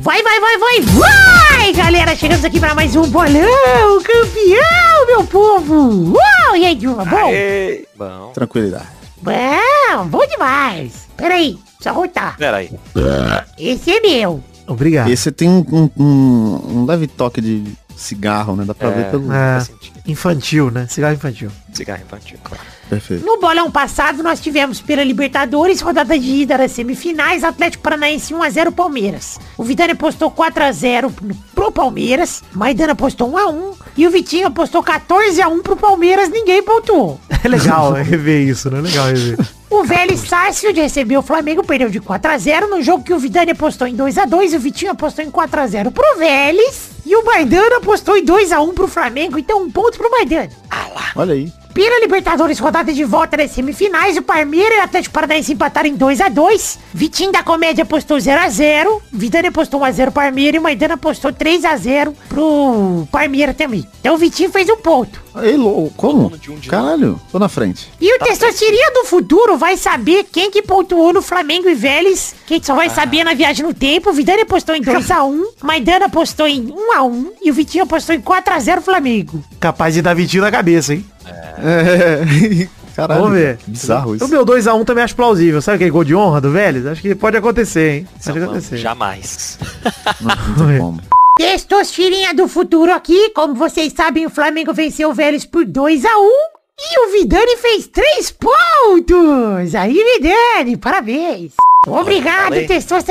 Speaker 5: Vai, vai, vai, vai, vai, galera! Chegamos aqui para mais um bolão campeão, meu povo! Uau! E aí, Dilma, bom?
Speaker 3: Aê. Bom.
Speaker 2: Tranquilidade.
Speaker 5: Bom, bom demais! Peraí, só voltar.
Speaker 3: Peraí.
Speaker 5: Esse é meu.
Speaker 1: Obrigado.
Speaker 2: Esse tem um, um, um- um leve toque de cigarro, né? Dá pra
Speaker 3: É.
Speaker 2: ver pelo...
Speaker 1: É, infantil, né? Cigarro infantil.
Speaker 3: Cigarro infantil, claro.
Speaker 2: Perfeito.
Speaker 5: No bolão passado, nós tivemos pela Libertadores, rodada de ida das semifinais, Atlético Paranaense 1x0 Palmeiras. O Vidani apostou 4x0 pro- pro Palmeiras, Maidana apostou 1x1 e o Vitinho apostou 14x1 pro Palmeiras, ninguém pontuou.
Speaker 1: É legal rever isso, né? Legal rever.
Speaker 5: O Vélez Sarsfield recebeu o Flamengo, perdeu de 4x0 no jogo que o Vidani apostou em 2x2 e o Vitinho apostou em 4x0 pro Vélez. E o Maidana apostou em 2x1 pro Flamengo, então um ponto pro Maidana.
Speaker 2: Olha aí.
Speaker 5: Pela Libertadores, rodada de volta das semifinais, o Palmeiras e o Atlético Paranaense empataram em 2x2. Vitinho da Comédia apostou 0x0. Vidani apostou 1x0 Palmeiras e o Maidana apostou 3x0 pro Palmeiras também. Então o Vitinho fez um ponto.
Speaker 2: Ei, lou- como?
Speaker 3: um
Speaker 2: Caralho, tô na frente.
Speaker 5: E o Testosterinha do Futuro vai saber quem que pontuou no Flamengo e Vélez. Quem só vai saber na viagem no tempo. O Vidani apostou em 2x1. Maidana apostou em 1x1. E o Vitinho apostou em 4x0 Flamengo.
Speaker 1: Capaz de dar Vitinho na cabeça, hein?
Speaker 2: É. Caralho.
Speaker 1: Vamos ver.
Speaker 2: Bizarro isso.
Speaker 1: O meu 2x1 também acho plausível. Sabe aquele gol de honra do Vélez? Acho que pode acontecer, hein? Pode
Speaker 3: Não,
Speaker 1: acontecer.
Speaker 3: jamais.
Speaker 2: Não tem como.
Speaker 5: Testosterinha do Futuro aqui. Como vocês sabem, o Flamengo venceu o Vélez por 2x1. E o Vidani fez 3 pontos. Aí, Vidani, parabéns. Obrigado,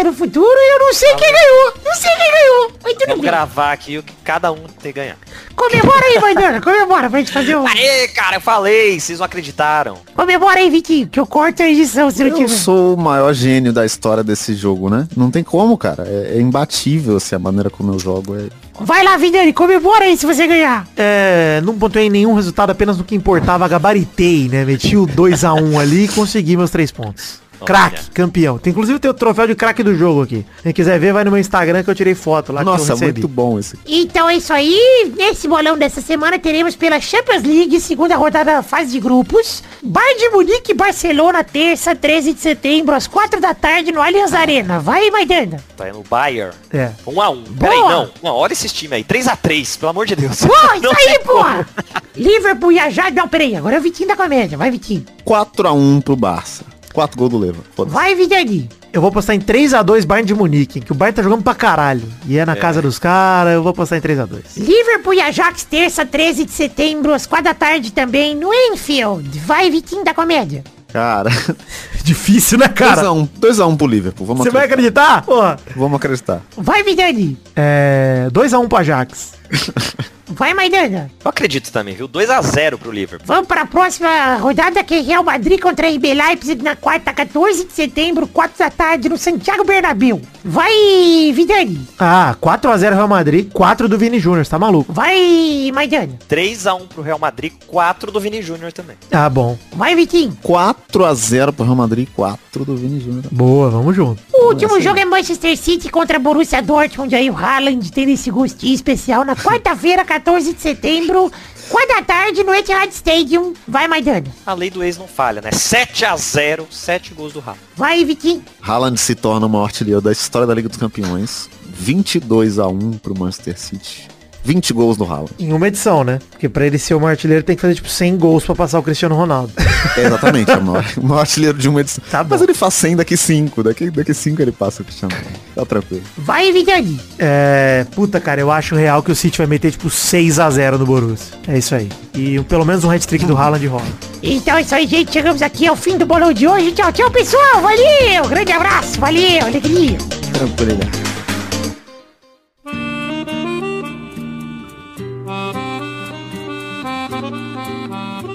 Speaker 5: no futuro. e Eu não sei quem ganhou. Não sei quem ganhou. Mas tudo
Speaker 3: Vamos
Speaker 5: bem.
Speaker 3: gravar aqui o que cada um tem que ganhar.
Speaker 5: Comemora aí, Maidana. Comemora pra gente fazer um...
Speaker 3: Aê, cara, eu falei, vocês não acreditaram.
Speaker 5: Comemora aí, Vitinho, que eu corto a edição se não
Speaker 2: Eu
Speaker 5: tiver.
Speaker 2: sou o maior gênio da história desse jogo, né? Não tem como, cara. É, é imbatível assim, a maneira como eu jogo. É...
Speaker 5: Vai lá, Vidani, comemora aí se você ganhar.
Speaker 1: É, não pontuei nenhum resultado, apenas no que importava, gabaritei, né? Meti o 2x1 ali e consegui meus três pontos. Craque, campeão. Tem, inclusive tem o troféu de craque do jogo aqui. Quem quiser ver, vai no meu Instagram que eu tirei foto lá que eu
Speaker 2: Nossa, muito bom esse.
Speaker 5: Então é isso aí. Nesse bolão dessa semana teremos pela Champions League, segunda rodada da fase de grupos. Bayern de Munique e Barcelona, terça, 13 de setembro, às 4 da tarde, no Allianz Arena. Vai, Maidana.
Speaker 3: Tá no Bayern.
Speaker 1: É.
Speaker 3: 1x1. Peraí,
Speaker 5: Boa.
Speaker 3: não. Não, olha esses times aí. 3x3, pelo amor de Deus.
Speaker 5: Pô, isso aí, porra. Liverpool e Ajax. Não, peraí, agora é o Vitinho da comédia. Vai, Vitinho.
Speaker 2: 4x1 pro Barça. 4 gols do Leva.
Speaker 5: Vai, Vidani.
Speaker 1: Eu vou postar em 3x2 Bayern de Munique, que o Bayern tá jogando pra caralho. E é na casa dos caras, eu vou postar em 3x2.
Speaker 5: Liverpool e Ajax, terça, 13 de setembro, às 4 da tarde também, no Enfield. Vai, Vitinho da comédia.
Speaker 2: Cara,
Speaker 1: Difícil, né, cara?
Speaker 2: 2x1 2x1 pro Liverpool. Vamos
Speaker 1: Você vai
Speaker 2: acreditar.
Speaker 1: Porra.
Speaker 2: Vamos acreditar.
Speaker 5: Vai, Vidani.
Speaker 1: É. 2x1 pro Ajax.
Speaker 5: Vai, Maidana.
Speaker 3: Eu acredito também, viu? 2x0 pro Liverpool.
Speaker 5: Vamos para a próxima rodada que é Real Madrid contra RB Leipzig na quarta, 14 de setembro, 4 da tarde, no Santiago Bernabéu. Vai, Vidani.
Speaker 1: Ah, 4x0 Real Madrid, 4 do Vini Júnior, tá maluco?
Speaker 5: Vai, Maidana.
Speaker 3: 3x1 pro Real Madrid, 4 do Vini Júnior também.
Speaker 1: Ah, bom.
Speaker 5: Vai, Vitinho.
Speaker 2: 4x0 pro Real Madrid, 4 do Vini Júnior.
Speaker 1: Boa, vamos junto.
Speaker 5: O último jogo é Manchester City contra Borussia Dortmund. Aí o Haaland tem esse gostinho especial na quarta-feira, 14 de setembro, 4 da tarde, no Etihad Stadium. Vai, Maidana.
Speaker 3: A lei do ex não falha, né? 7x0, 7 gols do Real.
Speaker 5: Vai, Vitinho.
Speaker 2: Haaland se torna o maior artilheiro da história da Liga dos Campeões. 22x1 pro Manchester City. 20 gols do Haaland.
Speaker 1: Em uma edição, né? Porque pra ele ser o maior artilheiro tem que fazer tipo 100 gols pra passar o Cristiano Ronaldo.
Speaker 2: É, exatamente, é o maior, o maior artilheiro de uma edição.
Speaker 1: Tá bom.
Speaker 2: Mas ele faz 100 daqui 5. Daqui, daqui 5 ele passa o Cristiano Ronaldo. Tá tranquilo.
Speaker 5: Vai, Vidani.
Speaker 1: É. Puta, cara, eu acho real que o City vai meter tipo 6x0 no Borussia. É isso aí. E pelo menos um hat-trick do Haaland rola.
Speaker 5: Então é isso aí, gente. Chegamos aqui ao fim do bolão de hoje. Tchau, tchau, pessoal. Valeu. Grande abraço. Valeu. Alegria.
Speaker 2: Tranquilidade.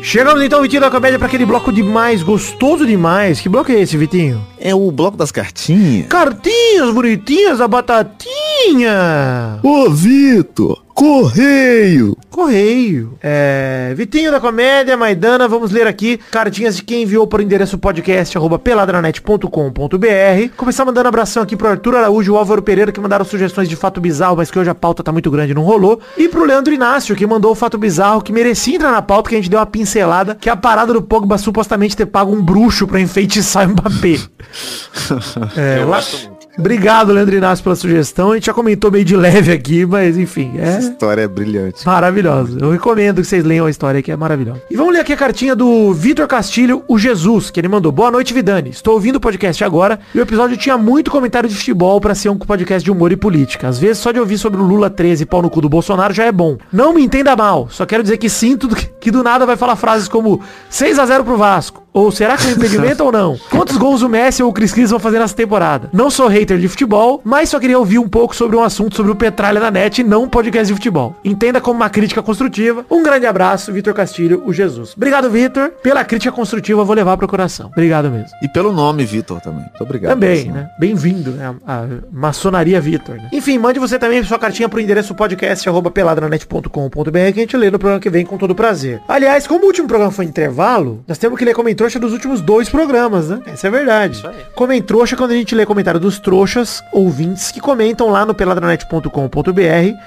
Speaker 1: Chegamos então, Vitinho da Comédia, pra aquele bloco demais, gostoso demais. Que bloco é esse, Vitinho?
Speaker 2: É o bloco das cartinhas.
Speaker 1: Cartinhas bonitinhas, a batatinha.
Speaker 2: Ô, Vitor! Correio!
Speaker 1: Correio. É, Vitinho da Comédia, Maidana, vamos ler aqui cartinhas de quem enviou por endereço podcast arroba peladranet.com.br. Começar mandando abração aqui pro Arthur Araújo e o Álvaro Pereira que mandaram sugestões de fato bizarro, mas que hoje a pauta tá muito grande e não rolou. E pro Leandro Inácio que mandou o fato bizarro que merecia entrar na pauta, que a gente deu uma pincelada, que é a parada do Pogba supostamente ter pago um bruxo pra enfeitiçar o Mbappé. É,
Speaker 3: Eu
Speaker 1: lá-
Speaker 3: gosto muito.
Speaker 1: Obrigado, Leandro Inácio, pela sugestão. A gente já comentou meio de leve aqui, mas enfim, é...
Speaker 2: Essa história é brilhante.
Speaker 1: Maravilhoso. Eu recomendo que vocês leiam a história que é maravilhosa. E vamos ler aqui a cartinha do Vitor Castilho, o Jesus, que ele mandou. Boa noite, Vidani. Estou ouvindo o podcast agora e o episódio tinha muito comentário de futebol pra ser um podcast de humor e política. Às vezes só de ouvir sobre o Lula 13 e pau no cu do Bolsonaro já é bom. Não me entenda mal, só quero dizer que sinto que do nada vai falar frases como 6 a 0 pro Vasco. Ou será que é um impedimento ou não? Quantos gols o Messi ou o Cris Cris vão fazer nessa temporada? Não sou hater de futebol, mas só queria ouvir um pouco sobre um assunto sobre o Petralha na net e não um podcast de futebol. Entenda como uma crítica construtiva. Um grande abraço, Vitor Castilho, o Jesus. Obrigado, Vitor. Pela crítica construtiva, eu vou levar pro coração. Obrigado mesmo.
Speaker 2: E pelo nome, Vitor, também. Muito obrigado.
Speaker 1: Também,
Speaker 2: Assim.
Speaker 1: né? Bem-vindo, né? A maçonaria Vitor, né? Enfim, mande você também sua cartinha pro endereço podcast arroba peladranet.com.br que a gente lê no programa que vem com todo prazer. Aliás, como o último programa foi intervalo, nós temos que ler Comentrouxa dos últimos dois programas, né? Essa é a verdade.
Speaker 3: Isso aí.
Speaker 1: Comentrouxa quando a gente lê comentário dos trouxas, ouvintes, que comentam lá no peladranet.com.br.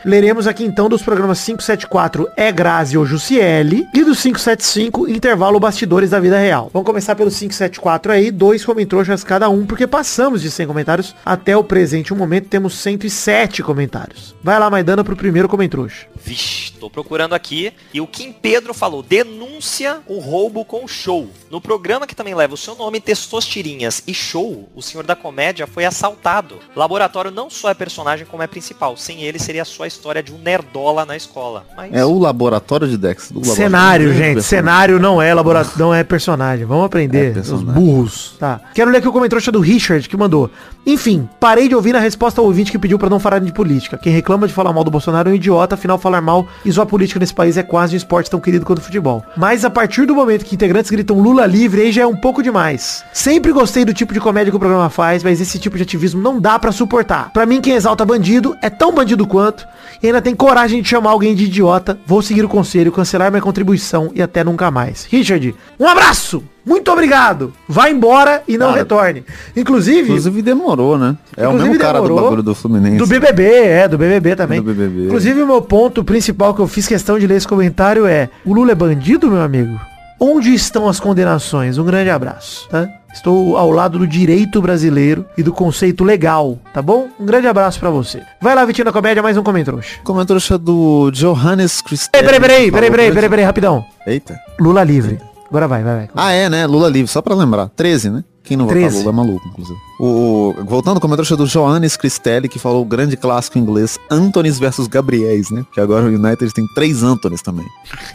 Speaker 1: Leremos aqui então dos programas 574 É Grazi ou Jussiele e do 575 Intervalo Bastidores da Vida Real. Vamos começar pelo 574 aí, dois comentrouxas cada um, porque passamos de 100 comentários até o presente momento temos 107 comentários. Vai lá, Maidana, pro primeiro comentrouxa.
Speaker 3: Vixe, tô procurando aqui. E o Kim Pedro falou, denúncia o roubo com show. No programa que também leva o seu nome, Testostirinhas e Show, o senhor da comédia foi assaltado. Laboratório não só é personagem como é principal. Sem ele seria só a história de um nerdola na escola. Mas...
Speaker 2: É o laboratório de Dex. laboratório
Speaker 1: Cenário,
Speaker 2: de
Speaker 1: gente. Cenário não é labora... não é personagem. Vamos aprender.
Speaker 2: É
Speaker 1: os burros. Tá. Quero ler aqui o comentário do Richard que mandou. Enfim, parei de ouvir na resposta ao ouvinte que pediu pra não falar de política. Quem reclama de falar mal do Bolsonaro é um idiota, afinal falar mal e zoar política nesse país é quase um esporte tão querido quanto o futebol. Mas a partir do momento que integrantes gritam Lula livre, aí já é um pouco demais. Sempre gostei do tipo de comédia que o programa faz, mas esse tipo de ativismo não dá pra suportar. Pra mim, quem exalta bandido é tão bandido quanto e ainda tem coragem de chamar alguém de idiota. Vou seguir o conselho, cancelar minha contribuição e até nunca mais. Richard, um abraço! Muito obrigado! Vá embora e não
Speaker 2: Cara,
Speaker 1: retorne. Inclusive,
Speaker 2: Inclusive demorou, né? É o mesmo cara do
Speaker 1: demorou.
Speaker 2: bagulho do Fluminense.
Speaker 1: do BBB, é, do BBB também.
Speaker 2: Do BBB.
Speaker 1: Inclusive, o meu ponto principal que eu fiz questão de ler esse comentário é: o Lula é bandido, meu amigo? Onde estão as condenações? Um grande abraço, tá? Estou ao lado do direito brasileiro e do conceito legal, tá bom? Um grande abraço pra você. Vai lá, Vitinho da Comédia, mais um comentrouxa.
Speaker 2: Comentário do Johannes Christel.
Speaker 1: Peraí, peraí, peraí, peraí, peraí, peraí, peraí, rapidão.
Speaker 2: Eita.
Speaker 1: Lula livre. Agora vai, vai, vai.
Speaker 2: Ah, é, né? Lula livre, só pra lembrar. 13, né? Quem não votar
Speaker 1: 13.
Speaker 2: Lula é maluco, inclusive. O, voltando ao comentário do Johannes Cristelli, que falou o grande clássico inglês Anthonys versus Gabriéis, né? Que agora o United tem três Anthonys também.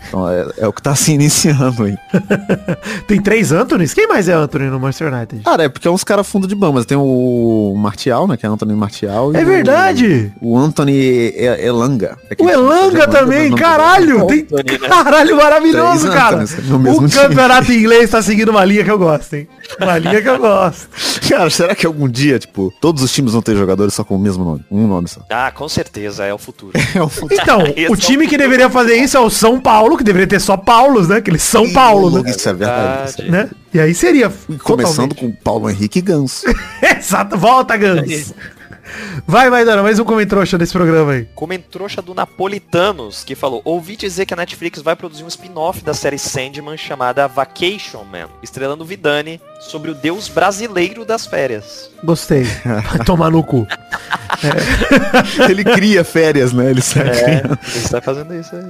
Speaker 2: Então é, é o que tá se iniciando aí.
Speaker 1: Tem três Anthonys? Quem mais é Anthony no Manchester United?
Speaker 2: Cara, é porque é uns caras fundo de bamba. Mas tem o Martial, né? Que é Anthony Martial. e
Speaker 1: É verdade!
Speaker 2: O, o Anthony Elanga. É que
Speaker 1: O Elanga também, caralho! Tem
Speaker 3: Anthony, né?
Speaker 1: caralho maravilhoso,
Speaker 2: Três
Speaker 1: cara! O
Speaker 2: time.
Speaker 1: campeonato inglês tá seguindo uma linha que eu gosto, hein? Uma linha que eu gosto.
Speaker 2: Cara, será que algum dia, tipo, todos os times vão ter jogadores só com o mesmo nome? Um nome só.
Speaker 3: Ah, com certeza, é o futuro.
Speaker 2: É o futebol.
Speaker 1: Então,
Speaker 3: Esse
Speaker 1: o
Speaker 3: é
Speaker 1: time
Speaker 3: o
Speaker 1: que
Speaker 3: futuro.
Speaker 1: deveria fazer isso é o São Paulo, que deveria ter só Paulos, né? Aquele São Paulo, né?
Speaker 2: Isso é verdade.
Speaker 3: Verdade.
Speaker 1: né? E aí seria
Speaker 2: Começando
Speaker 1: totalmente-
Speaker 2: com Paulo Henrique Ganso.
Speaker 1: Exato, volta, Gans. Vai, vai, Dana, mais um comentrouxa desse programa aí.
Speaker 3: Comentrouxa do Napolitanos, que falou, ouvi dizer que a Netflix vai produzir um spin-off da série Sandman chamada Vacation Man, estrelando Vidani sobre o deus brasileiro das férias.
Speaker 1: Gostei. Vai tomar no cu.
Speaker 2: Ele cria férias, né? Ele sai
Speaker 3: É, ele está fazendo isso aí.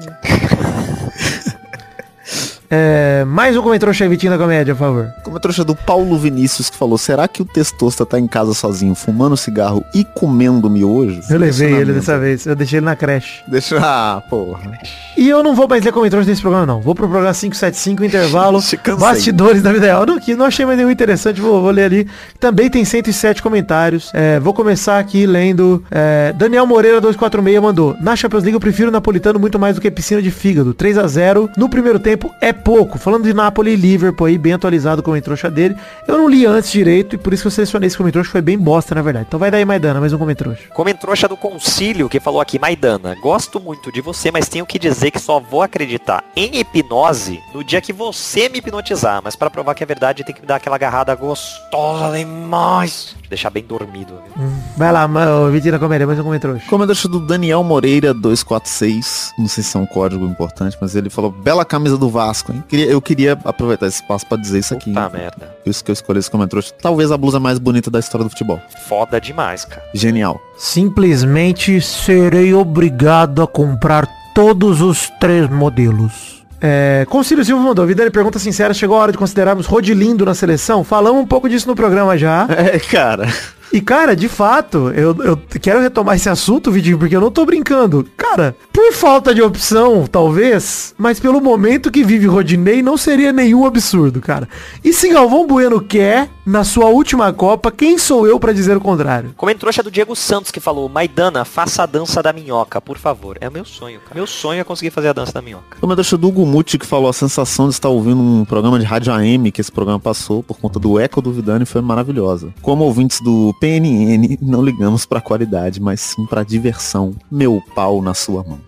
Speaker 1: É, mais um comentrouxa aí, Vitinho da Comédia, por favor.
Speaker 2: Como a trouxa do Paulo Vinícius que falou, será que o Testosta tá em casa sozinho, fumando cigarro e comendo miojo?
Speaker 1: Eu levei ele dessa vez, eu deixei ele na creche.
Speaker 2: Deixa, ah, porra.
Speaker 1: E eu não vou mais ler comentários nesse programa, não. Vou pro programa 575, intervalo, bastidores da vida real. Não, que não achei mais nenhum interessante, vou, vou ler ali. Também tem 107 comentários. É, vou começar aqui lendo. é, Daniel Moreira 246 mandou. Na Champions League eu prefiro Napolitano muito mais do que piscina de fígado. 3 a 0 no primeiro tempo é pouco. Falando de Napoli e Liverpool aí, bem atualizado o comentrouxa dele. Eu não li antes direito e por isso que eu selecionei esse comentrouxa, foi bem bosta, na verdade. Então vai daí, Maidana, mais um comentrouxa.
Speaker 3: Comentrouxa do Concílio, que falou aqui, Maidana, gosto muito de você, mas tenho que dizer que só vou acreditar em hipnose no dia que você me hipnotizar. Mas para provar que é verdade, tem que me dar aquela agarrada gostosa demais. Deixar bem dormido. viu?
Speaker 1: Vai lá, Vitinho da Comédia, mais um comentrouxa.
Speaker 2: Comentário do Daniel Moreira 246. Não sei se é um código importante, mas ele falou, bela camisa do Vasco, hein? Queria- eu queria aproveitar esse espaço pra dizer isso aqui.
Speaker 3: Puta merda.
Speaker 2: Por isso que eu escolhi esse comentário. Talvez a blusa mais bonita da história do futebol.
Speaker 3: Foda demais, cara.
Speaker 2: Genial.
Speaker 1: Simplesmente serei obrigado a comprar todos os três modelos. É, Concílio Silva mandou, Vidani pergunta sincera, chegou a hora de considerarmos Rodilindo na seleção? Falamos um pouco disso no programa já.
Speaker 2: É, cara.
Speaker 1: E, cara, de fato, eu, eu quero retomar esse assunto, Vidinho, porque eu não tô brincando. Cara, por falta de opção, talvez, mas pelo momento que vive Rodinei, não seria nenhum absurdo, cara. E se Galvão Bueno quer, na sua última Copa, quem sou eu pra dizer o contrário?
Speaker 3: Comentrouxa do Diego Santos, que falou, Maidana, faça a dança da minhoca, por favor. É o meu sonho, cara. Meu sonho é conseguir fazer a dança da minhoca.
Speaker 2: Comentário do Gumuti que falou a sensação de estar ouvindo um programa de rádio AM que esse programa passou por conta do eco do Vidani foi maravilhosa. Como ouvintes do PNN, não ligamos pra qualidade, mas sim pra diversão. Meu pau na sua mão.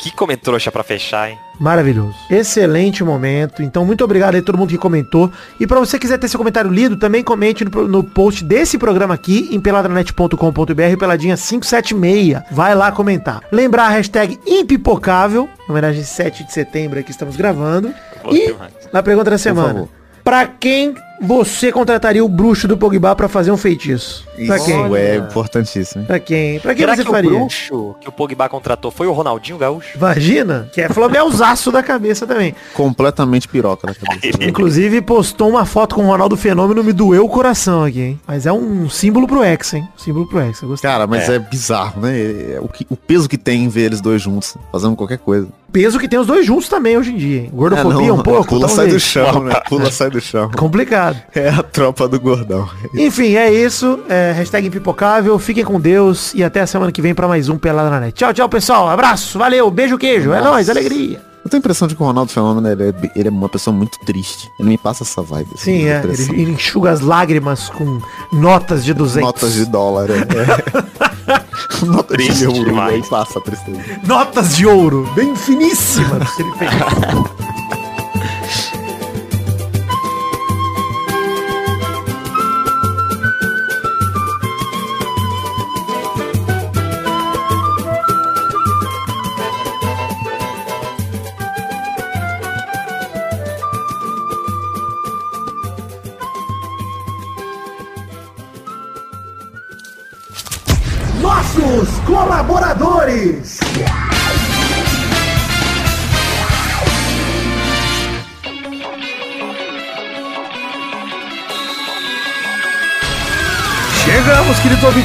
Speaker 3: Que comentrouxa pra fechar, hein?
Speaker 1: Maravilhoso. Excelente momento. Então, muito obrigado aí a todo mundo que comentou. E pra você quiser ter seu comentário lido, também comente no, no post desse programa aqui, em peladranet.com.br, peladinha 576. Vai lá comentar. Lembrar a hashtag impipocável, em homenagem a 7 de setembro que estamos gravando. E na pergunta da semana. Pra quem você contrataria o bruxo do Pogba pra fazer um feitiço? Pra
Speaker 2: Isso
Speaker 1: quem?
Speaker 2: é importantíssimo.
Speaker 1: Pra quem? Pra quem
Speaker 3: Será
Speaker 1: você
Speaker 3: que
Speaker 1: faria?
Speaker 3: o bruxo que o Pogba contratou foi o Ronaldinho Gaúcho?
Speaker 1: Vagina? Que é flamelzaço da cabeça também.
Speaker 2: Completamente piroca da cabeça. né?
Speaker 1: Inclusive, postou uma foto com o Ronaldo Fenômeno, me doeu o coração aqui, hein? Mas é um símbolo pro ex, hein? Símbolo pro ex, eu gostei.
Speaker 2: Cara, mas é, bizarro, né? É o, que- o peso que tem em ver eles dois juntos, fazendo qualquer coisa.
Speaker 1: Peso que tem os dois juntos também hoje em dia, hein? Gordofobia
Speaker 2: É,
Speaker 1: um pouco,
Speaker 2: Pula, sai do chão, né? Pula, sai do chão.
Speaker 1: Complicado.
Speaker 2: É a tropa do gordão.
Speaker 1: Enfim, é isso. É, hashtag impipocável. Fiquem com Deus e até a semana que vem pra mais um Pelada na Net. Tchau, tchau, pessoal. Abraço, valeu, beijo, queijo. É
Speaker 2: Nossa.
Speaker 1: nóis, alegria.
Speaker 2: Eu tenho a impressão de que o Ronaldo Fenômeno, ele é, ele é uma pessoa muito triste. Ele me passa essa vibe. assim,
Speaker 1: Sim, é. Ele, ele enxuga as lágrimas com notas de 200.
Speaker 2: Notas de dólar, é. Notas de
Speaker 3: Triste
Speaker 2: euro,
Speaker 3: demais.
Speaker 2: aí passa a tristeza.
Speaker 1: Notas de ouro, bem finíssimas. que ele fez.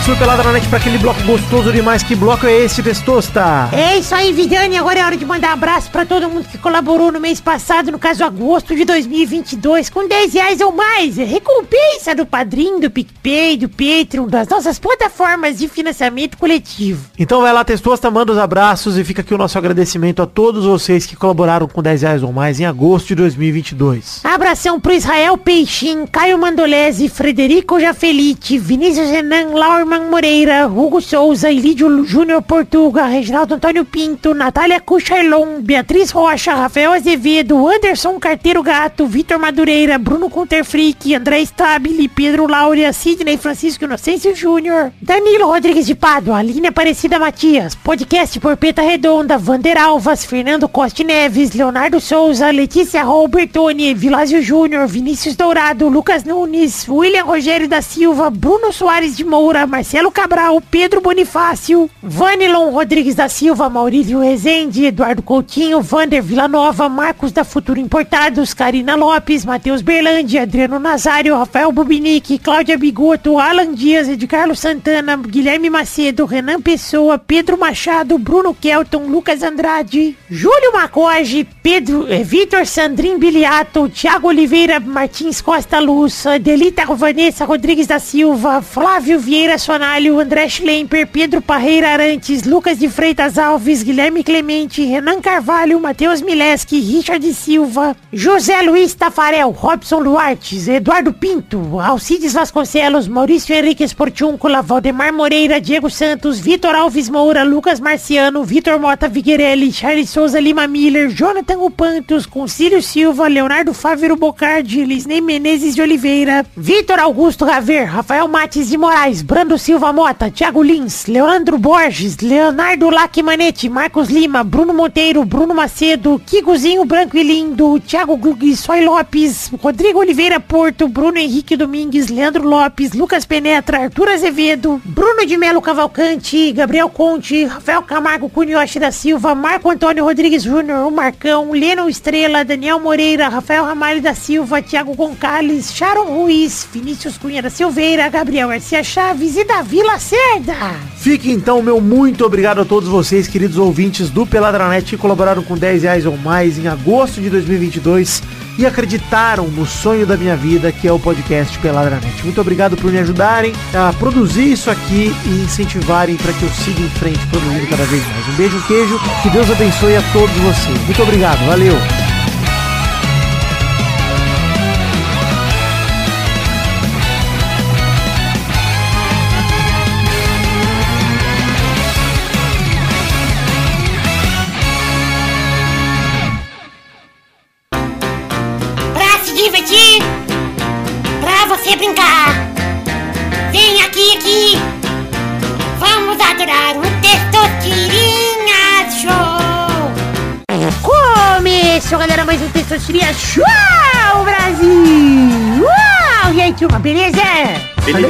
Speaker 1: Ouvintes do Pelada na Net, pra aquele bloco gostoso demais. Que bloco é esse, Testosta?
Speaker 5: É isso aí, Vidani. Agora é hora de mandar abraço pra todo mundo que colaborou no mês passado, no caso agosto de 2022, com 10 reais ou mais. Recompensa do Padrim, do PicPay, do Patreon, das nossas plataformas de financiamento coletivo.
Speaker 1: Então vai lá, Testosta, manda os abraços e fica aqui o nosso agradecimento a todos vocês que colaboraram com 10 reais ou mais em agosto de 2022.
Speaker 5: Abração pro Israel Peixin, Caio Mandolese, Frederico Jafelite, Vinícius Renan, Laurman Moreira, Hugo Souza, Ilídio Júnior Portuga, Reginaldo Antônio Pinto, Natália Cucharlon, Beatriz Rocha, Rafael Azevedo, Anderson Carteiro Gato, Vitor Madureira, Bruno Conterfrick, André Stabile, Pedro Laura, Sidney Francisco Inocêncio Júnior, Danilo Rodrigues de Pádua, Aline Aparecida Matias, podcast por Peta Redonda, Vander Alvas, Fernando Costa Neves, Leonardo Souza, Letícia Robertoni, Vilásio Júnior, Vinícius Dourado, Lucas Nunes, William Rogério da Silva, Bruno Soares de Moura, Marcelo Cabral, Pedro Bonifácio, Vanilon Rodrigues da Silva, Maurício Rezende, Eduardo Coutinho, Vander Villanova, Marcos da Futuro Importados, Karina Lopes, Matheus Berlandi, Adriano Nazário, Rafael Bubinique, Cláudia Bigoto, Alan Dias, Edcarlo Santana, Guilherme Macedo, Renan Pessoa, Pedro Machado, Bruno Kelton, Lucas Andrade, Júlio Macoge, Pedro, eh, Vitor Sandrin Biliato, Thiago Oliveira, Martins Costa Luz, Delita Vanessa Rodrigues da Silva, Flávio Vieira André Schlemper, Pedro Parreira Arantes, Lucas de Freitas Alves, Guilherme Clemente, Renan Carvalho, Matheus Mileski, Richard Silva, José Luiz Tafarel, Robson Luartes, Eduardo Pinto, Alcides Vasconcelos, Maurício Henrique Esportiúncula, Valdemar Moreira, Diego Santos, Vitor Alves Moura, Lucas Marciano, Vitor Mota Viguerelli, Charles Souza Lima Miller, Jonathan Upantos, Concílio Silva, Leonardo Fávero Bocardi, Lisney Menezes de Oliveira, Vitor Augusto Raver, Rafael Mates de Moraes, Brando Silva Mota, Thiago Lins, Leandro Borges, Leonardo Lacmanete, Marcos Lima, Bruno Monteiro, Bruno Macedo, Kikozinho Branco e Lindo, Thiago Glug, Soy Lopes, Rodrigo Oliveira Porto, Bruno Henrique Domingues, Leandro Lopes, Lucas Penetra, Arthur Azevedo, Bruno de Melo Cavalcante, Gabriel Conte, Rafael Camargo Cunhoche da Silva, Marco Antônio Rodrigues Júnior, o Marcão, Leno Estrela, Daniel Moreira, Rafael Ramalho da Silva, Thiago Gonçalves, Sharon Ruiz, Vinícius Cunha da Silveira, Gabriel Garcia Chaves e Davi Lacerda.
Speaker 1: Fique então, meu muito obrigado a todos vocês, queridos ouvintes do Peladranet, que colaboraram com 10 reais ou mais em agosto de 2022 e acreditaram no sonho da minha vida, que é o podcast Peladranet. Muito obrigado por me ajudarem a produzir isso aqui e incentivarem para que eu siga em frente produzindo cada vez mais. Um beijo, um queijo, que Deus abençoe a todos vocês. Muito obrigado, valeu!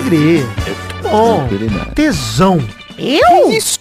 Speaker 1: Alegria. Bom, tesão.
Speaker 5: Eu?
Speaker 3: Isso!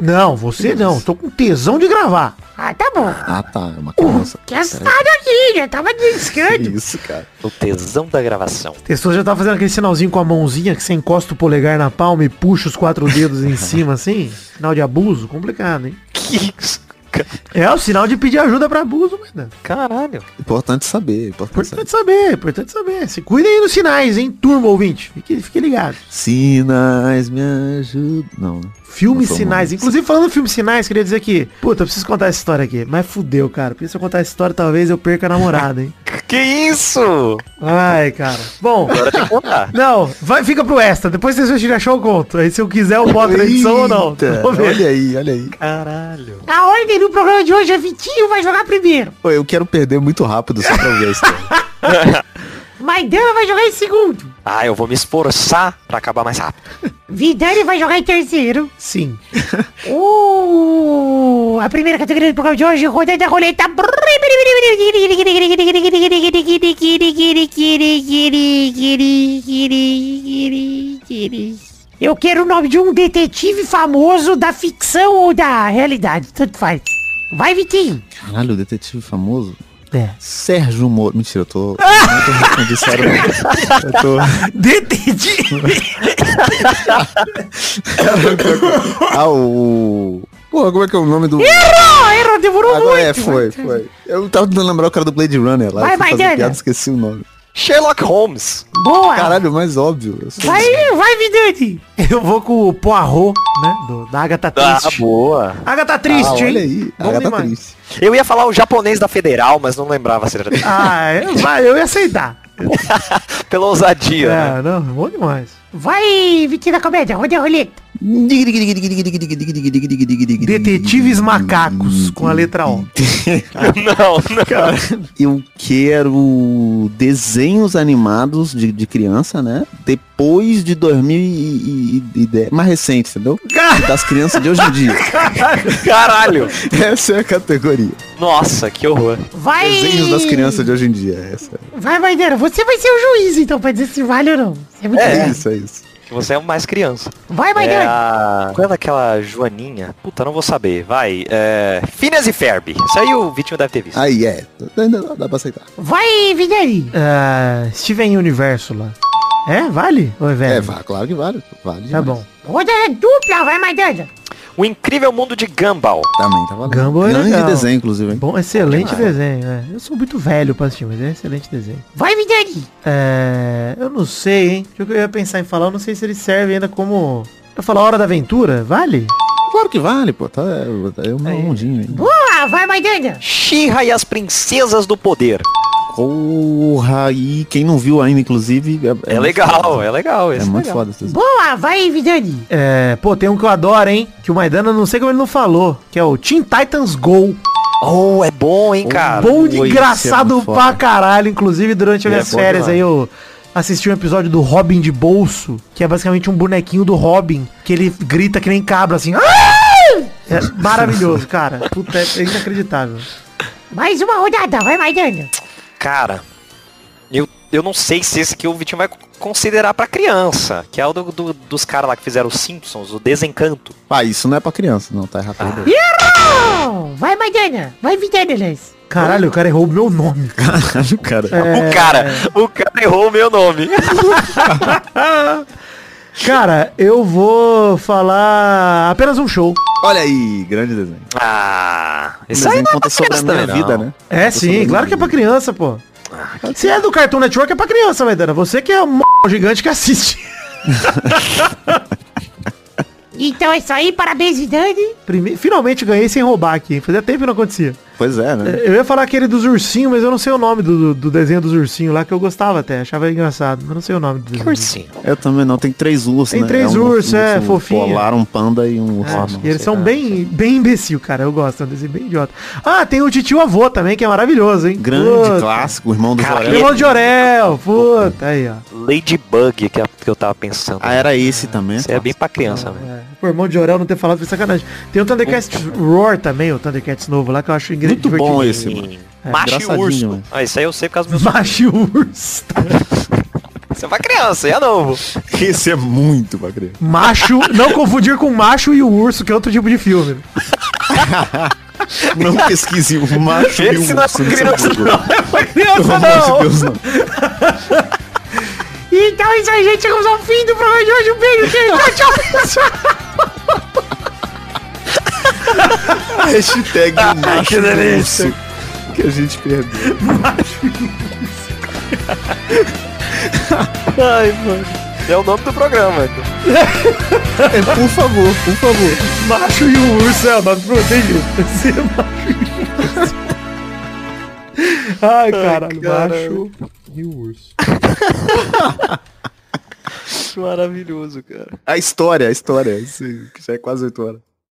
Speaker 1: Não, você não. Tô com tesão de gravar.
Speaker 5: Ah, tá bom.
Speaker 2: Ah, tá. É uma criança.
Speaker 5: Que assado aqui, já tava descando.
Speaker 2: Isso, cara.
Speaker 3: O tesão da gravação.
Speaker 1: Tesão já tá fazendo aquele sinalzinho com a mãozinha que você encosta o polegar na palma e puxa os quatro dedos em cima assim. Sinal de abuso, complicado, hein?
Speaker 3: Que isso? Cara?
Speaker 1: É o sinal de pedir ajuda pra abuso, mas
Speaker 3: Caralho.
Speaker 2: Importante saber. Importante saber.
Speaker 1: Importante saber, importante saber. Se cuidem aí dos sinais, hein, turma ouvinte. Fique, fique ligado.
Speaker 2: Sinais me ajudam. Não, né?
Speaker 1: Filme Sinais. Inclusive, falando filme Sinais, queria dizer que, puta, eu preciso contar essa história aqui. Mas fudeu, cara. Porque se eu contar essa história, talvez eu perca a namorada, hein?
Speaker 3: Que isso?
Speaker 1: Ai, cara. Bom,
Speaker 3: Agora tem que contar.
Speaker 1: não, vai, fica pro extra. Depois vocês vão tirar show, eu conto. Aí se eu quiser, eu boto na edição ou não.
Speaker 2: Eita,
Speaker 1: Vamos ver.
Speaker 2: Olha aí, olha aí.
Speaker 3: Caralho.
Speaker 5: A ordem do programa de hoje é Vitinho vai jogar primeiro.
Speaker 2: Pô, eu quero perder muito rápido só pra ver a história.
Speaker 5: Maidana vai jogar em segundo.
Speaker 3: Ah, eu vou me esforçar pra acabar mais rápido.
Speaker 5: Vidani vai jogar em terceiro.
Speaker 1: Sim.
Speaker 5: Uh, a primeira categoria do programa de hoje, rodando a roleta. Eu quero o nome de um detetive famoso da ficção ou da realidade, tanto faz. Vai, Vitinho.
Speaker 2: Caralho, o detetive famoso.
Speaker 1: É.
Speaker 2: Sérgio Moro. Mentira, eu tô. Não tô respondendo sério, não. Eu tô.
Speaker 1: Detetive!
Speaker 2: Ah, o. Pô, como é que é o nome do.
Speaker 5: Errou, errou, demorou
Speaker 2: Agora
Speaker 5: muito.
Speaker 2: é, foi, foi. Eu tava tentando lembrar o cara do Blade Runner lá.
Speaker 5: Vai,
Speaker 2: eu
Speaker 5: vai,
Speaker 2: esqueci o nome.
Speaker 3: Sherlock Holmes.
Speaker 5: Boa.
Speaker 2: Caralho, mais óbvio.
Speaker 5: Vai, vai, Vidani.
Speaker 1: Eu vou com o Poirot, né? Do, da Agatha
Speaker 3: Ah,
Speaker 1: Triste.
Speaker 3: boa.
Speaker 1: Agatha
Speaker 2: Ah,
Speaker 1: Triste, hein?
Speaker 2: olha aí. Ah, tá
Speaker 1: demais.
Speaker 2: triste.
Speaker 3: Eu ia falar o japonês da Federal, mas não lembrava se era.
Speaker 1: Ah, eu, vai, eu ia aceitar.
Speaker 3: Pela ousadia, né?
Speaker 1: É, não, bom demais.
Speaker 5: Vai, Vitinho da comédia, roda a roleta.
Speaker 1: Detetives macacos, com a letra O.
Speaker 3: Não, não.
Speaker 2: Eu quero desenhos animados de, de criança, né? Depois de 2010. Mais recente, entendeu? Das crianças de hoje em dia.
Speaker 3: Caralho.
Speaker 2: Essa é a categoria.
Speaker 3: Nossa, que horror.
Speaker 5: Vai.
Speaker 2: Desenhos das crianças de hoje em dia. Essa
Speaker 5: Vai, Maidana, você vai ser o juiz, então, pra dizer se vale ou não. É muito
Speaker 2: é, isso, é isso.
Speaker 3: Você é mais criança.
Speaker 5: Vai,
Speaker 3: É
Speaker 5: Maidana.
Speaker 3: a... Qual é aquela Joaninha? Puta, não vou saber. Vai. É... Phineas e Ferb. Isso aí o Vitinho deve ter visto.
Speaker 2: Aí é. Ainda dá, dá pra aceitar.
Speaker 5: Vai, Vidani.
Speaker 1: É, Steven Universo lá. É? Vale? Ou é velho?
Speaker 2: É, claro que vale. Vale.
Speaker 1: Tá
Speaker 2: demais.
Speaker 1: bom.
Speaker 5: Roda dupla, vai, Maidana.
Speaker 3: O Incrível Mundo de Gumball.
Speaker 2: Também tá valendo.
Speaker 1: Gumball é
Speaker 2: Grande
Speaker 1: legal.
Speaker 2: desenho, inclusive, hein?
Speaker 1: Bom, excelente desenho, é. Eu sou muito velho pra assistir, mas é excelente desenho.
Speaker 5: Vai, Vidani.
Speaker 1: É. Eu não sei, hein? O que eu ia pensar em falar, eu não sei se ele serve ainda como. Eu falar Hora da Aventura, vale?
Speaker 2: Claro que vale, pô. Tá, é, é um mundinho aí.
Speaker 5: Boa, vai, Maidana.
Speaker 3: She-Ra e as Princesas do Poder.
Speaker 2: Porra, e quem não viu ainda, inclusive...
Speaker 3: É,
Speaker 2: muito
Speaker 3: legal,
Speaker 2: foda.
Speaker 3: é legal.
Speaker 2: É
Speaker 3: esse
Speaker 2: muito
Speaker 3: legal.
Speaker 2: foda esse.
Speaker 5: Boa, vai, Vidani.
Speaker 1: É. Pô, tem um que eu adoro, hein? Que o Maidana, não sei como ele não falou. Que é o Teen Titans Go.
Speaker 3: Oh, é bom, hein, cara.
Speaker 1: bom de
Speaker 2: Oi,
Speaker 1: engraçado
Speaker 2: é
Speaker 1: pra
Speaker 2: foda.
Speaker 1: caralho. Inclusive, durante as
Speaker 3: É
Speaker 1: minhas férias
Speaker 3: demais.
Speaker 1: aí, eu assisti um episódio do Robin de bolso, que é basicamente um bonequinho do Robin, que ele grita que nem cabra, assim. É maravilhoso, cara. Puta, é inacreditável.
Speaker 5: Mais uma rodada, vai, Maidana.
Speaker 3: Cara, eu, eu não sei se esse aqui o Vitinho vai considerar pra criança. Que é o do, do- dos caras lá que fizeram os Simpsons, o Desencanto.
Speaker 2: Ah, isso não é pra criança, não, tá errado.
Speaker 5: Errou. Vai, Maidana. Vai, Les.
Speaker 1: Caralho, o cara errou o meu nome.
Speaker 2: Caralho, cara.
Speaker 1: É.
Speaker 3: O cara, o cara errou o meu nome.
Speaker 1: Cara, eu vou falar apenas um show.
Speaker 2: Olha aí, grande desenho.
Speaker 3: Ah, isso aí não é
Speaker 2: conta
Speaker 3: pra
Speaker 2: sobre a minha
Speaker 3: também,
Speaker 2: vida,
Speaker 3: não.
Speaker 2: né?
Speaker 1: É
Speaker 2: Conta
Speaker 1: sim, claro que é pra criança, pô. Se é do Cartoon Network, é pra criança, Maidana. Você que é um gigante que assiste.
Speaker 5: Então é isso aí, parabéns, Vidani.
Speaker 1: Prime- Finalmente ganhei sem roubar aqui. hein? Fazia tempo que não acontecia.
Speaker 2: Pois é, né?
Speaker 1: Eu ia falar aquele dos ursinhos, mas eu não sei o nome do, do desenho dos ursinhos lá, que eu gostava até. Achava engraçado, mas não sei o nome do
Speaker 3: Que
Speaker 1: desenho.
Speaker 3: ursinho.
Speaker 2: Eu também não, tem três ursos,
Speaker 1: Tem
Speaker 2: né?
Speaker 1: três
Speaker 2: um
Speaker 1: ursos, é,
Speaker 2: urso
Speaker 1: fofinho.
Speaker 2: Polar, um panda e um urso.
Speaker 1: É, e eles são
Speaker 3: lá.
Speaker 1: bem, bem imbecil, cara. Eu gosto, é um desenho bem idiota. Ah, tem o titio avô também, que é maravilhoso, hein?
Speaker 2: Grande
Speaker 1: Puta.
Speaker 2: clássico, irmão do Jorel.
Speaker 1: Irmão de Orel, puta, aí, ó.
Speaker 3: Ladybug, que, é- que eu tava pensando.
Speaker 2: Ah, era esse também.
Speaker 3: Isso é bem pra criança, velho.
Speaker 1: É. O irmão de Orel não ter falado foi sacanagem. Tem o Thundercats Roar também, o Thundercats novo lá, que eu acho ingre-
Speaker 2: Muito bom esse, mano.
Speaker 3: Macho e urso.
Speaker 2: mano.
Speaker 3: Ah, isso aí eu sei por causa dos meus
Speaker 1: Macho e urso.
Speaker 3: Isso é pra criança, e é novo.
Speaker 2: Esse é muito pra criança.
Speaker 1: Macho, não confundir com macho e o urso, que é outro tipo de filme.
Speaker 2: Não pesquise o macho e o
Speaker 3: Esse não é
Speaker 2: urso
Speaker 3: pra
Speaker 2: no seu
Speaker 3: criança, não. É pra criança,
Speaker 2: Pelo amor de
Speaker 3: não.
Speaker 2: Deus, não.
Speaker 5: Então é isso aí, gente. Chegamos ao fim do programa de hoje. Um beijo, queijo. Tchau, tchau, pessoal.
Speaker 2: Hashtag macho
Speaker 1: que
Speaker 2: e
Speaker 1: delícia.
Speaker 2: urso que a gente perdeu.
Speaker 3: Ai, mano. É o nome do programa.
Speaker 2: É, por favor, por favor.
Speaker 1: Macho e o urso é o nome pro tem jeito. Ser macho e o urso. Ai, caralho,
Speaker 3: caralho.
Speaker 1: macho e o urso.
Speaker 3: Maravilhoso, cara.
Speaker 2: A história, a história. Isso já é quase 8 horas.